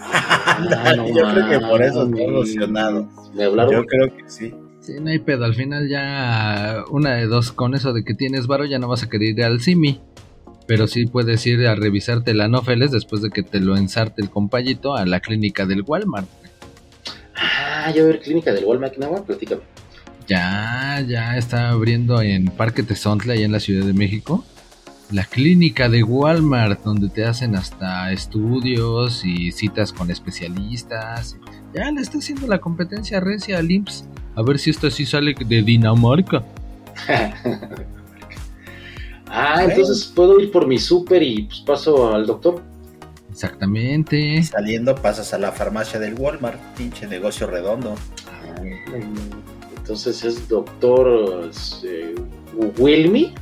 Ah, no Yo creo que por eso está mames. emocionado. Me hablaron. Yo creo que sí. Sí, no hay pedo, al final ya una de dos con eso de que tienes varo ya no vas a querer ir al Simi. Pero sí puedes ir a revisarte el anófeles después de que te lo ensarte el compayito a la clínica del Walmart. Ah, ya ver clínica del Walmart, ¿no? Platícame. Ya, ya está abriendo en Parque Tezontle, allá en la Ciudad de México, la clínica de Walmart, donde te hacen hasta estudios y citas con especialistas. Ya le está haciendo la competencia recia al IMSS. A ver si esto sí sale de Dinamarca. ah, entonces puedo ir por mi súper y pues paso al doctor. Exactamente. Saliendo pasas a la farmacia del Walmart, pinche negocio redondo. Ah, Entonces es doctor eh, Wilmy.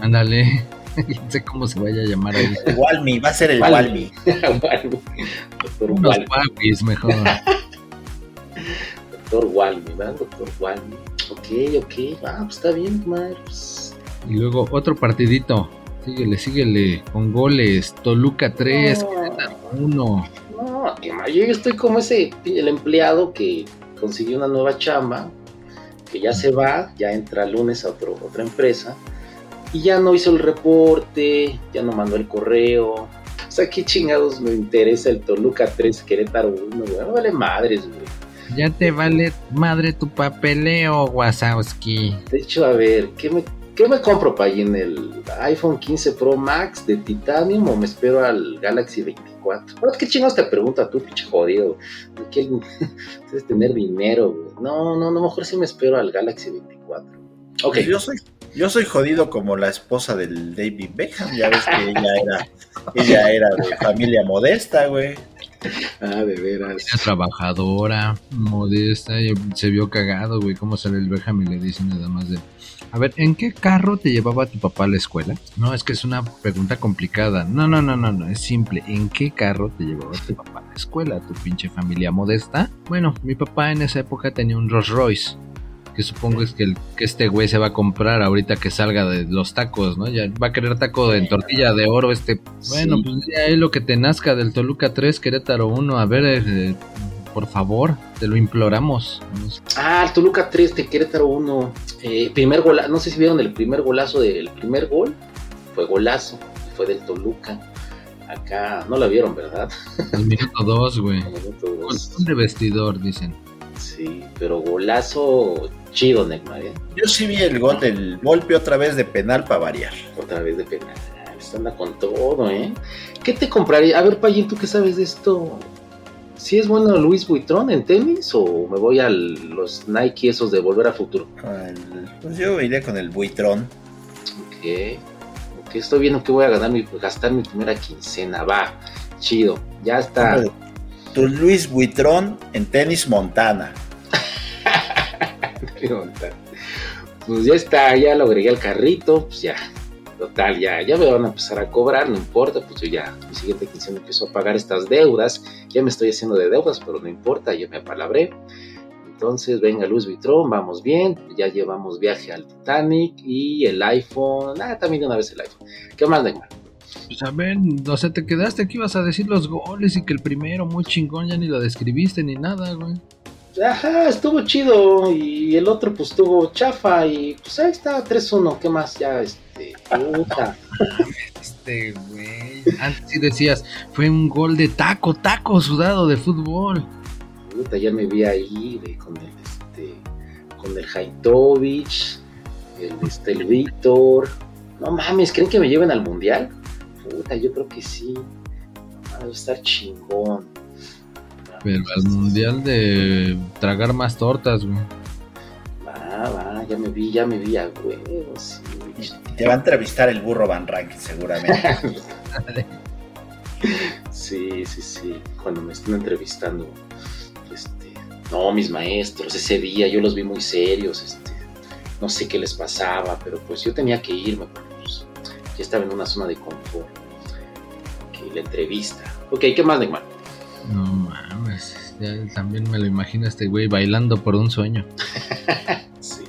Ándale. no sé cómo se vaya a llamar ahí. El Walmi, va a ser el Walmi. Walmi. doctor Unos Walmi. papis mejor. Doctor Walmi, ¿verdad? Doctor Walmi. Ok, ok. Ah, pues está bien, madre. Pues, Y luego otro partidito. Síguele, síguele. Con goles. Toluca 3, no, 1. no, que yo estoy como ese, el empleado que consiguió una nueva chamba, que ya se va, ya entra el lunes a otro, otra empresa, y ya no hizo el reporte, ya no mandó el correo. O sea, qué chingados me interesa el Toluca 3 Querétaro 1, güey. No vale madres, güey. Ya te vale madre tu papeleo, Wazowski. De hecho, a ver, ¿qué me, qué me compro para ahí en el iPhone 15 Pro Max de Titanium o me espero al Galaxy 24? Ahora, ¿qué chingados te pregunta tú, pinche jodido? ¿De qué debes tener dinero, güey? No, no, no, mejor sí me espero al Galaxy 24. Ok, Pues Yo soy, yo soy jodido como la esposa del David Beckham, ya ves que ella era, ella era de familia modesta, güey. ah, de veras. Era trabajadora, modesta, y se vio cagado, güey. ¿Cómo sale el Beckham y le dice nada más de. A ver, ¿en qué carro te llevaba tu papá a la escuela? No, es que es una pregunta complicada. No, no, no, no, no, es simple. ¿En qué carro te llevaba tu papá a la escuela? ¿Tu pinche familia modesta? Bueno, mi papá en esa época tenía un Rolls Royce. que supongo es que, el- que este güey se va a comprar ahorita que salga de los tacos, ¿no? Ya va a querer taco en tortilla de oro este. Bueno, Sí. pues ya es lo que te nazca del Toluca 3, Querétaro 1. A ver, eh, por favor, te lo imploramos. Ah, el Toluca 3 de Querétaro 1. Eh, primer gol, no sé si vieron el primer golazo del primer gol. Fue golazo, fue del Toluca. Acá no la vieron, ¿verdad? El minuto 2, güey. En el minuto dos. Gol de vestidor, dicen. Sí, pero golazo chido, Neymar, ¿eh? Yo sí vi el gol del golpe otra vez de penal para variar. Otra vez de penal. Esto anda con todo, ¿eh? ¿Qué te compraría? A ver, Payín, ¿tú qué sabes de esto? ¿Si es bueno Luis Buitrón en tenis o me voy a los Nike esos de Volver a Futuro? El- pues yo iré con el buitrón. Ok. Ok, estoy viendo que voy a ganar mi, gastar mi primera quincena. Va, chido. Ya está. Tu Luis Buitrón en tenis Montana. Pues ya está, ya lo agregué al carrito, pues ya. Total, ya, ya me van a empezar a cobrar, no importa, pues yo ya, mi siguiente quincena empiezo a pagar estas deudas. Ya me estoy haciendo de deudas, pero no importa, yo me apalabré. Entonces, venga Luis Vitrón, vamos bien. Ya llevamos viaje al Titanic y el iPhone. Ah, también una vez el iPhone. ¿Qué más, Neymar? Pues a ver, o sea, te quedaste aquí, ibas a decir los goles y que el primero muy chingón, ya ni lo describiste ni nada, güey. Ajá, estuvo chido. Y el otro, pues estuvo chafa. Y pues ahí está, 3-1. ¿Qué más? Ya, este. Puta. Este, güey. Antes sí decías, fue un gol de taco, taco sudado de fútbol. Puta, ya me vi ahí con el este. Con el Haitovich. El, este, el Víctor. No mames, ¿creen que me lleven al mundial? Puta, yo creo que sí. Va a estar chingón. Pero al mundial de tragar más tortas, güey. Va, va, ya me vi, ya me vi a huevos. sí. Te va a entrevistar el burro Van Rankin seguramente. Sí, sí, sí. Cuando me estén entrevistando, este, no, mis maestros, ese día yo los vi muy serios, este, no sé qué les pasaba, pero pues yo tenía que irme, porque pues, ya estaba en una zona de confort. Ok, la entrevista. Ok, ¿qué más, Neymar? No mames, ya también me lo imagino a este güey bailando por un sueño. Sí,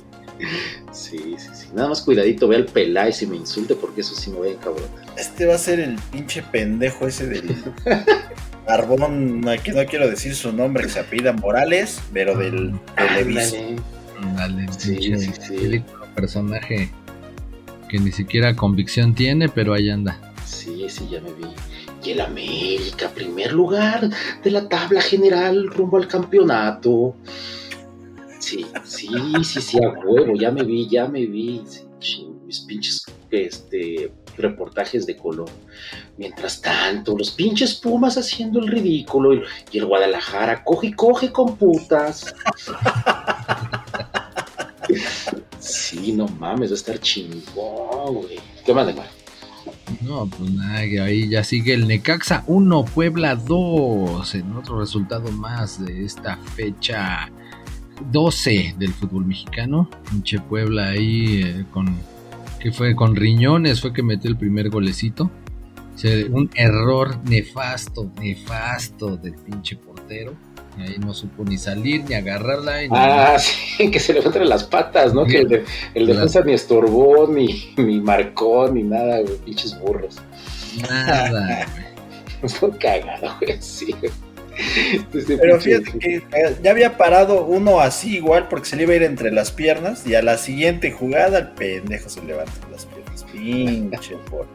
sí, sí, sí. Nada más cuidadito, ve al Peláez y me insulte, porque eso sí me voy a encabronar. Este va a ser el pinche pendejo ese del Barbón, no, que no quiero decir su nombre, que se apellida Morales, pero del Televisa. Ándale. Dale, Sí, sí, sí. personaje que ni siquiera convicción tiene, pero ahí anda. Sí, sí, ya me vi. Y el América, primer lugar de la tabla general rumbo al campeonato. Sí, sí, sí, sí, a huevo, ya me vi, ya me vi. Mis pinches este, reportajes de color. Mientras tanto, los pinches Pumas haciendo el ridículo y, y el Guadalajara coge y coge con putas. Sí, no mames, va a estar chingón, güey. ¿Qué más, Neymar? No, pues nada, que ahí ya sigue el Necaxa 1, Puebla 2, en otro resultado más de esta fecha 12 del fútbol mexicano. Pinche Puebla ahí eh, con, que fue con riñones, fue que metió el primer golecito. Un error nefasto, nefasto del pinche portero. Y ahí no supo ni salir, ni agarrarla. Ni Ah, sí, que se le entre las patas, ¿no? Sí. Que el, de- el defensa ni estorbó, ni, ni marcó, ni nada, güey, pinches burros. nada, güey. Fue cagado, güey, sí. güey. Este Pero fíjate que eh, ya había parado uno así igual porque se le iba a ir entre las piernas y a la siguiente jugada el pendejo se levanta las piernas. Pinche por.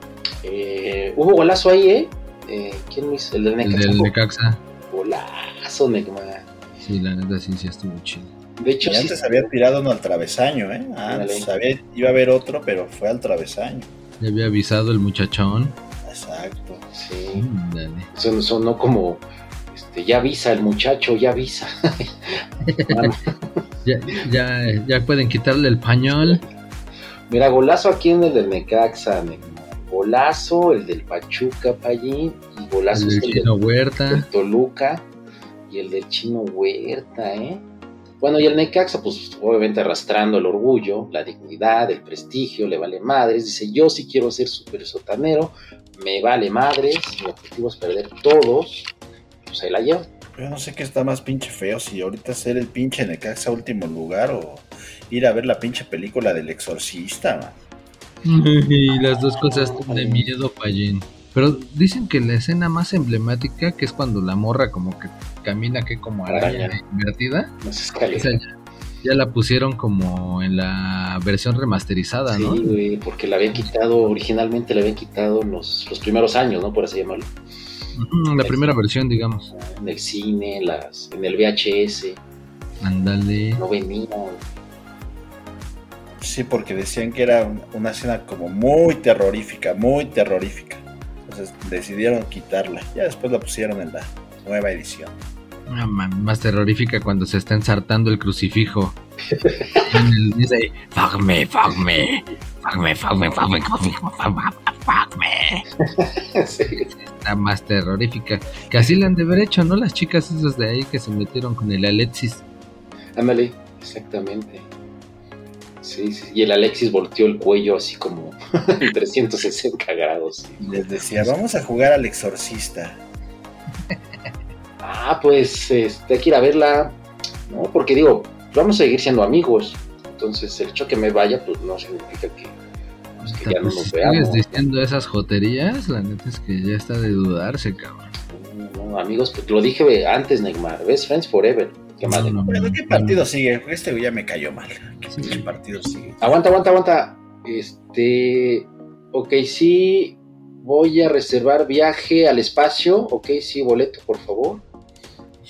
Eh, hubo golazo ahí, ¿eh? Eh, ¿Quién lo hizo? El El Necaxa. del Necaxa. Golazo, Neymar. Sí, la neta sí, sí estuvo chido. De hecho, Y sí. antes había tirado uno al travesaño, ¿eh? Antes había- iba a haber otro, pero fue al travesaño. Ya había avisado el muchachón. Exacto. sí. Dale. Son- sonó como, este, ya avisa el muchacho, ya avisa. Ya, ya, ya pueden quitarle el pañol. Mira, golazo aquí en el del Necaxa, Neymar. Golazo, el del Pachuca, Payín, El del el Chino Huerta. del Toluca y el del Chino Huerta, ¿eh? Bueno, y el Necaxa, pues obviamente arrastrando el orgullo, la dignidad, el prestigio, le vale madres. Dice, yo sí quiero ser súper sotanero, me vale madres, mi objetivo es perder todos. Pues ahí la llevo. Yo no sé qué está más pinche feo, si ahorita ser el pinche Necaxa último lugar o ir a ver la pinche película del exorcista, man. Y las dos cosas de miedo, Payín. Pero dicen que la escena más emblemática, que es cuando la morra como que camina que como araña Araña. invertida, Las escaleras. esa ya, ya la pusieron como en la versión remasterizada, ¿no? Sí, güey, porque la habían quitado, originalmente la habían quitado en los, los primeros años, ¿no? Por así llamarlo. La primera versión, digamos. En el cine, en las, en el VHS, Ándale. no venía. Sí, porque decían que era un- una escena como muy terrorífica, muy terrorífica. Decidieron quitarla. Ya después la pusieron en la nueva edición. Ah, más terrorífica cuando se está ensartando el crucifijo. Fuck me, fuck me, fuck me, fuck me, fuck me, fuck me. Está más terrorífica. Que así la han de haber hecho, ¿no? Las chicas esas de ahí que se metieron con el Alexis. Ándale, exactamente. Sí, sí, y el Alexis volteó el cuello así como en 360 grados. Y les decía, vamos a jugar al exorcista. Ah, pues este, hay que ir a verla, ¿no? Porque digo, vamos a seguir siendo amigos. Entonces, el hecho que me vaya, pues no significa que, pues, que ya no Pues, nos si veamos. sigues diciendo esas joterías, la neta es que ya está de dudarse, cabrón. No, no, amigos, pues lo dije antes, Neymar. Best friends forever. ¿Qué más? No, no, Bueno, no, ¿qué partido sigue? Este güey ya me cayó mal. ¿Qué Sí. partido sigue? Aguanta, aguanta, aguanta. Este. Ok, sí. Voy a reservar viaje al espacio. Ok, sí, boleto, por favor.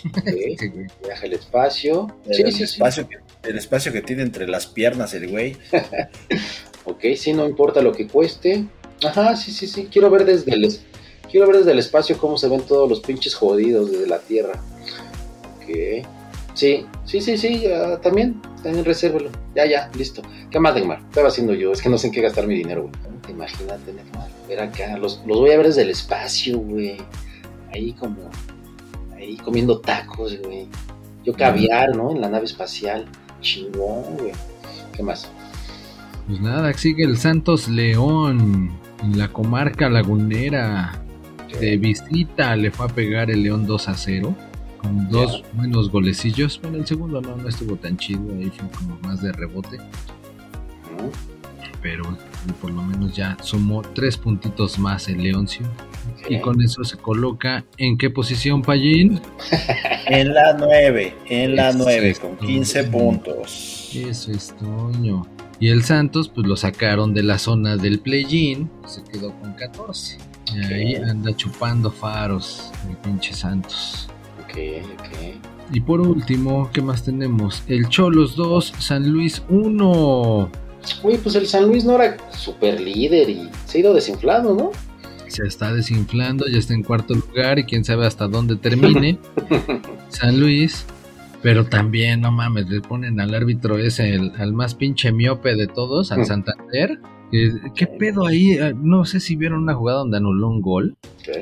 Ok, Sí, güey. viaje al espacio. El, Sí, sí, sí. espacio que, el espacio que tiene entre las piernas el güey. Ok, sí, no importa lo que cueste. Ajá, sí, sí, sí. Quiero ver desde el, quiero ver desde el espacio cómo se ven todos los pinches jodidos desde la Tierra. Ok. Sí, sí, sí, sí, ya, también, también resérvelo. Ya, ya, listo. ¿Qué más, Neymar? ¿Qué estaba haciendo yo? Es que no sé en qué gastar mi dinero, güey. Imagínate, Neymar. Ver acá, los, los voy a ver desde el espacio, güey. Ahí como, ahí comiendo tacos, güey. Yo caviar, ¿no? En la nave espacial. Chingón, güey. ¿Qué más? Pues nada, sigue el Santos León en la comarca lagunera. De visita le fue a pegar el León 2 a 0. Con dos buenos golecillos. Bueno, el segundo no, no estuvo tan chido. Ahí fue como más de rebote. Pero por lo menos ya sumó tres puntitos más el Leoncio. Y con eso se coloca en qué posición, Payín. En la 9, en la Eso 9, es con todo. 15 puntos. Eso es Toño. Y el Santos, pues lo sacaron de la zona del play-in, se quedó con 14. Y ahí anda chupando faros el pinche Santos. Ok. Y por último, ¿qué más tenemos? El Cholos 2, San Luis 1. Uy, pues el San Luis no era super líder y se ha ido desinflando, ¿no? Se está desinflando, ya está en cuarto lugar y quién sabe hasta dónde termine. San Luis. Pero también, no mames, le ponen al árbitro ese, el- al más pinche miope de todos, al Mm. Santander. ¿Qué, qué pedo ahí? Ah, No sé si vieron una jugada donde anuló un gol.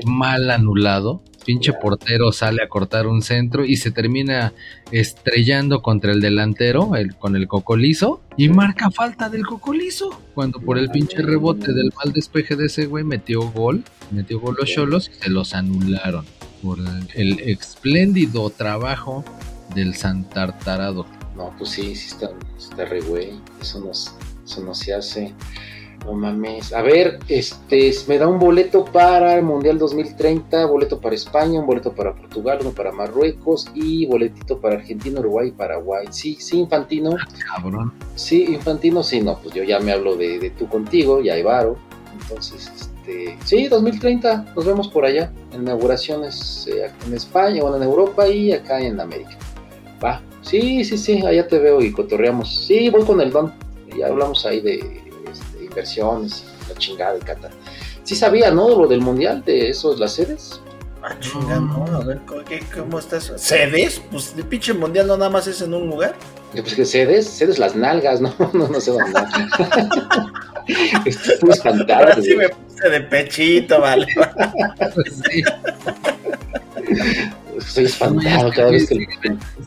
Mal anulado. Pinche portero sale a cortar un centro y se termina estrellando contra el delantero, el, con el cocolizo, y marca falta del cocolizo. Cuando por el pinche rebote del mal despeje de ese güey metió gol, metió gol los cholos y se los anularon. Por el, espléndido trabajo del Santartarado. No, pues sí, sí está, está re güey. Eso eso no se hace. No mames. A ver, este, me da un boleto para el Mundial 2030, boleto para España, un boleto para Portugal, uno para Marruecos y boletito para Argentina, Uruguay y Paraguay. Sí, sí, Infantino. Cabrón. Sí, Infantino, sí, no, pues yo ya me hablo de, de tú contigo, ya hay varo. Entonces, este, sí, 2030, nos vemos por allá, en inauguraciones eh, en España, bueno, en Europa y acá en América. Va, sí, sí, sí, allá te veo y cotorreamos. Sí, voy con el don, ya hablamos ahí de inversiones y la chingada de Qatar. Sí sabía, ¿no? Lo del mundial, de esos, las sedes. Ah, chinga, no, a ver, ¿cómo, qué- cómo estás? ¿Cedes? Pues el pinche mundial no nada más es en un lugar. Pues que sedes, sedes las nalgas, ¿no? No, no sé dónde. Estoy muy espantado. Ahora sí me puse de pechito, vale. Sí. Estoy espantado cada vez que... sigue,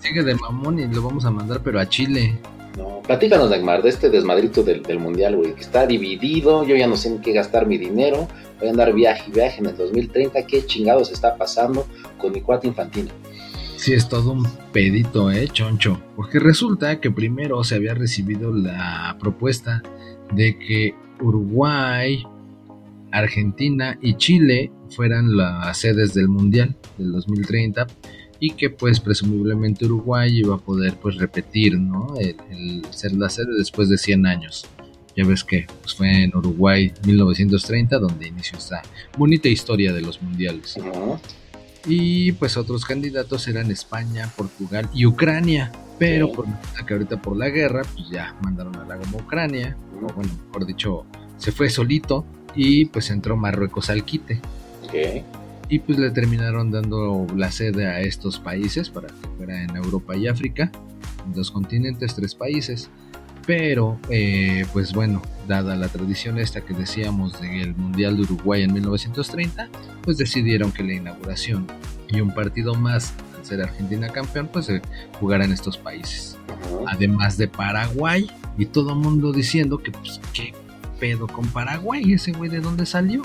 sigue de mamón y lo vamos a mandar, pero a Chile. No, platícanos, Neymar, de este desmadrito del, mundial, güey, que está dividido, yo ya no sé en qué gastar mi dinero, voy a andar viaje y viaje en el 2030, qué chingados está pasando con mi cuate infantino. Sí, es todo un pedito, eh, choncho. Porque resulta que primero se había recibido la propuesta de que Uruguay, Argentina y Chile fueran las sedes del Mundial del 2030 y que pues presumiblemente Uruguay iba a poder pues repetir, ¿no? El, el ser la sede después de 100 años. Ya ves que pues, fue en Uruguay 1930 donde inició esta bonita historia de los mundiales. Y pues otros candidatos eran España, Portugal y Ucrania. Pero por que ahorita por la guerra, pues ya mandaron a la goma Ucrania. O bueno, mejor dicho, se fue solito. Y pues entró Marruecos al quite. Ok. Y pues le terminaron dando la sede a estos países para que fuera en Europa y África. Dos continentes, tres países. Pero, eh, pues bueno, dada la tradición esta que decíamos del Mundial de Uruguay en 1930, pues decidieron que la inauguración y un partido más, al ser Argentina campeón, pues se jugara en estos países. Además de Paraguay, y todo el mundo diciendo que, pues, ¿qué pedo con Paraguay? ¿Ese güey de dónde salió?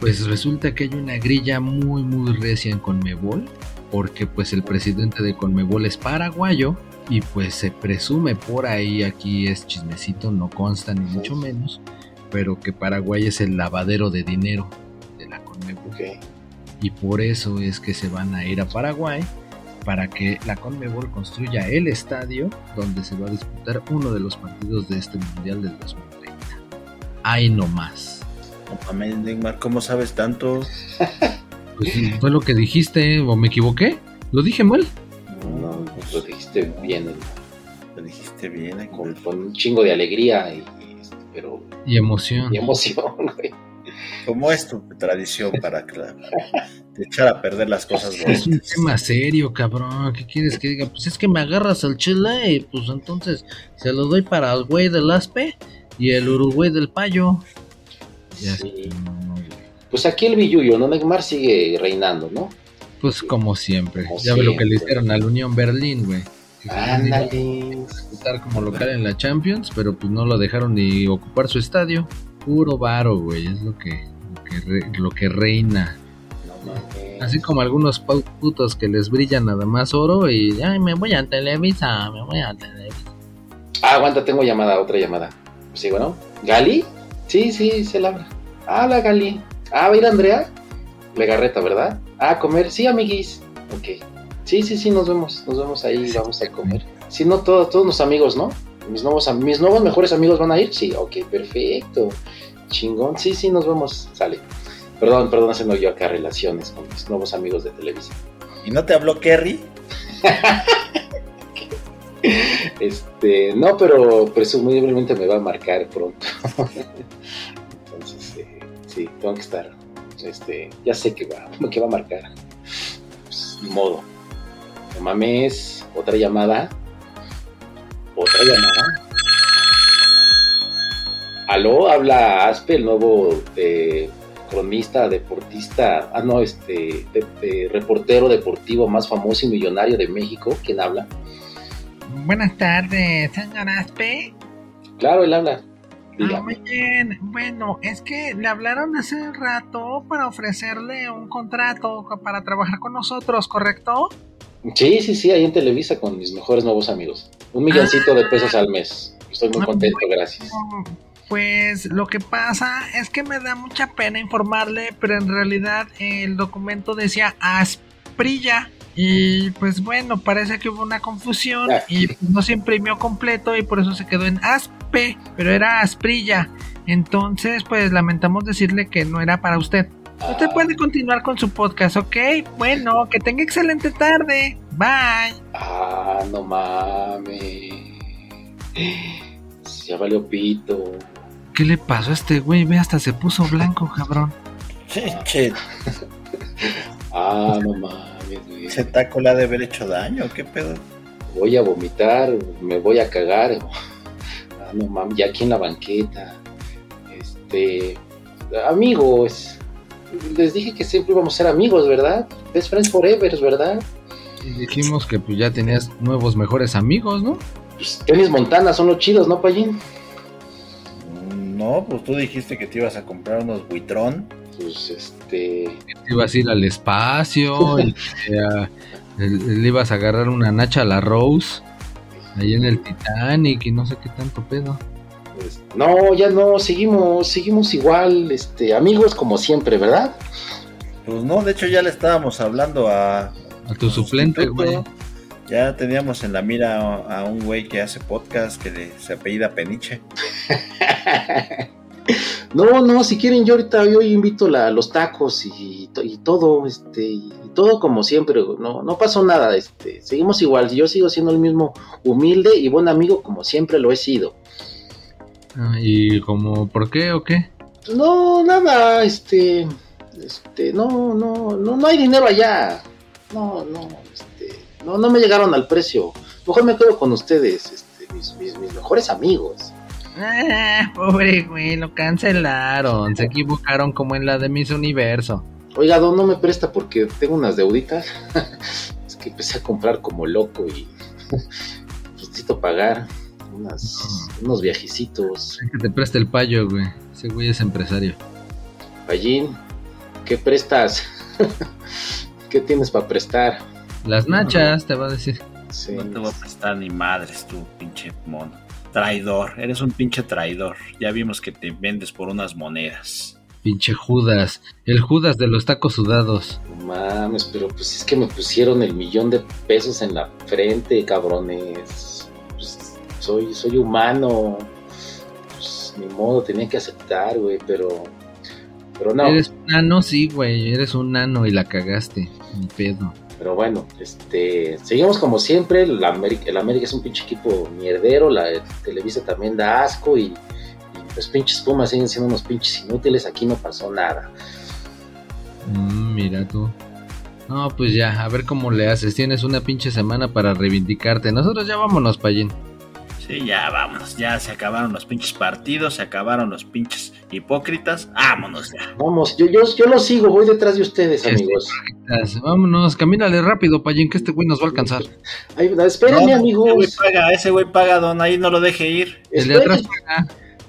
Pues resulta que hay una grilla muy muy recia en Conmebol, porque pues el presidente de Conmebol es paraguayo y pues se presume por ahí, aquí es chismecito, no consta ni mucho menos, pero que Paraguay es el lavadero de dinero de la Conmebol Ok. y por eso es que se van a ir a Paraguay para que la Conmebol construya el estadio donde se va a disputar uno de los partidos de este Mundial del 2030. Ahí no más. No mames, Neymar, ¿cómo sabes tanto? Pues fue lo que dijiste, o me equivoqué. ¿Lo dije mal? No, pues lo dijiste bien, Lo dijiste bien, eh, con, con un chingo de alegría y, este, pero Y emoción. y emoción, güey. ¿Cómo es tu tradición para que la- te echar a perder las cosas Es un bonitas? tema serio, cabrón. ¿Qué quieres que diga? Pues es que me agarras al chile y pues entonces se lo doy para el güey del aspe y el uruguay del payo. Ya Sí. no, no. Pues aquí el Billuyo, ¿no? Neymar sigue reinando, ¿no? Pues como siempre. Como ya ve lo que le hicieron al Unión Berlín, güey. Ándale. disputar como local en la Champions, pero pues no lo dejaron ni ocupar su estadio. Puro varo, güey. Es lo que, lo que, re- lo que reina. No. Así como algunos putos que les brilla nada más oro y ay, me voy a Televisa, me voy a Televisa. Ah, aguanta, tengo llamada, otra llamada. Sí, bueno. ¿Gali? Sí, sí, se la habla. Habla, Gali. Ah, ¿va a ir Andrea? Legarreta, ¿verdad? Ah, a comer. Sí, amiguis. Ok. Sí, sí, sí, nos vemos. Nos vemos ahí, vamos a comer. Sí, no, todos, todos los amigos, ¿no? Mis nuevos, mis nuevos mejores amigos van a ir. Sí, ok, perfecto. Chingón. Sí, sí, nos vemos. Sale. Perdón, perdón, haciendo yo acá relaciones con mis nuevos amigos de televisión. ¿Y no te habló Kerry? Este, no, pero presumiblemente me va a marcar pronto. Entonces, eh, sí, tengo que estar. Este, ya sé que va, que va a marcar. Pues, modo. No mames, otra llamada. Otra llamada. Aló, habla Aspe, el nuevo eh, cronista, deportista, ah no, este, reportero deportivo más famoso y millonario de México. ¿Quién habla? Buenas tardes, señor Aspe. Claro, él habla. Ah, muy bien. Bueno, es que le hablaron hace rato para ofrecerle un contrato para trabajar con nosotros, ¿correcto? Sí, sí, sí, ahí en Televisa con mis mejores nuevos amigos. Un milloncito de pesos al mes. Estoy muy Ah, contento, gracias. Pues lo que pasa es que me da mucha pena informarle, pero en realidad el documento decía Asprilla. Y pues bueno, parece que hubo una confusión Ah. y pues, no se imprimió completo y por eso se quedó en Aspe, pero era Asprilla. Entonces, pues lamentamos decirle que no era para usted. Usted puede continuar con su podcast, ¿ok? Bueno, que tenga excelente tarde. Bye. Ah, no mames. Ya valió pito. ¿Qué le pasó a este güey? Ve, hasta se puso blanco, cabrón. Che, che, Ah, no mames, güey. ese taco le ha de haber hecho daño, ¿qué pedo? Voy a vomitar, me voy a cagar. Ah, no mames, ya aquí en la banqueta. Este. Amigos. Les dije que siempre íbamos a ser amigos, ¿verdad? Best friends forever, ¿verdad? Y dijimos que pues ya tenías nuevos mejores amigos, ¿no? Pues, tenis Montana son los chidos, ¿no, Payín? No, pues tú dijiste que te ibas a comprar unos buitrón. Pues este. Te ibas a ir al espacio y Le ibas a agarrar una nacha a la Rose. Ahí en el Titanic y no sé qué tanto pedo. Pues, no, ya no, seguimos, seguimos igual, este, amigos como siempre, ¿verdad? Pues no, de hecho ya le estábamos hablando a... A tu suplente, güey. Ya teníamos en la mira a, un güey que hace podcast que le- se apellida Peniche. No, no, si quieren yo ahorita yo invito la, los tacos y todo, este, y todo como siempre, no, no pasó nada, este, seguimos igual, yo sigo siendo el mismo humilde y buen amigo como siempre lo he sido. Ah, ¿Y como por qué o qué? No, nada, este, este, no, no, no, no hay dinero allá, no, no, este, no, no me llegaron al precio, mejor me quedo con ustedes, este, mis, mis, mis mejores amigos. Ah, pobre güey, lo cancelaron. Se equivocaron como en la de Miss Universo. Oiga, don, no me presta porque tengo unas deuditas. es que empecé a comprar como loco y necesito pagar unas, unos viajecitos. Que te preste el payo, güey. Ese güey es empresario. Pallín, ¿qué prestas? ¿Qué tienes para prestar? Las nachas, te va a decir. Sí. No te voy a prestar ni madres tú, pinche mono. Traidor, eres un pinche traidor. Ya vimos que te vendes por unas monedas. Pinche Judas. El Judas de los tacos sudados. No mames, pero pues es que me pusieron el millón de pesos en la frente, cabrones. Pues, soy, soy humano. Pues ni modo, tenía que aceptar, güey, pero. Pero no. Eres un nano, sí, güey. Eres un nano y la cagaste. Ni pedo. Pero bueno, este, seguimos como siempre. El América, es un pinche equipo mierdero. La Televisa también da asco. Y, y los pinches Pumas siguen siendo unos pinches inútiles. Aquí no pasó nada. Mm, mira tú. No, pues ya, a ver cómo le haces. Tienes una pinche semana para reivindicarte. Nosotros ya vámonos, Payín. Sí, ya vámonos, ya se acabaron los pinches partidos, se acabaron los pinches hipócritas. Vámonos ya. Vamos, yo, yo, yo lo sigo, voy detrás de ustedes, Este, amigos. Vámonos, camínale rápido, Payín, que este güey nos va a alcanzar. Ay, espérenme, No, Ese güey amigos. paga, ese güey paga, don, ahí no lo deje ir. El de atrás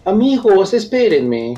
amigos, espérenme.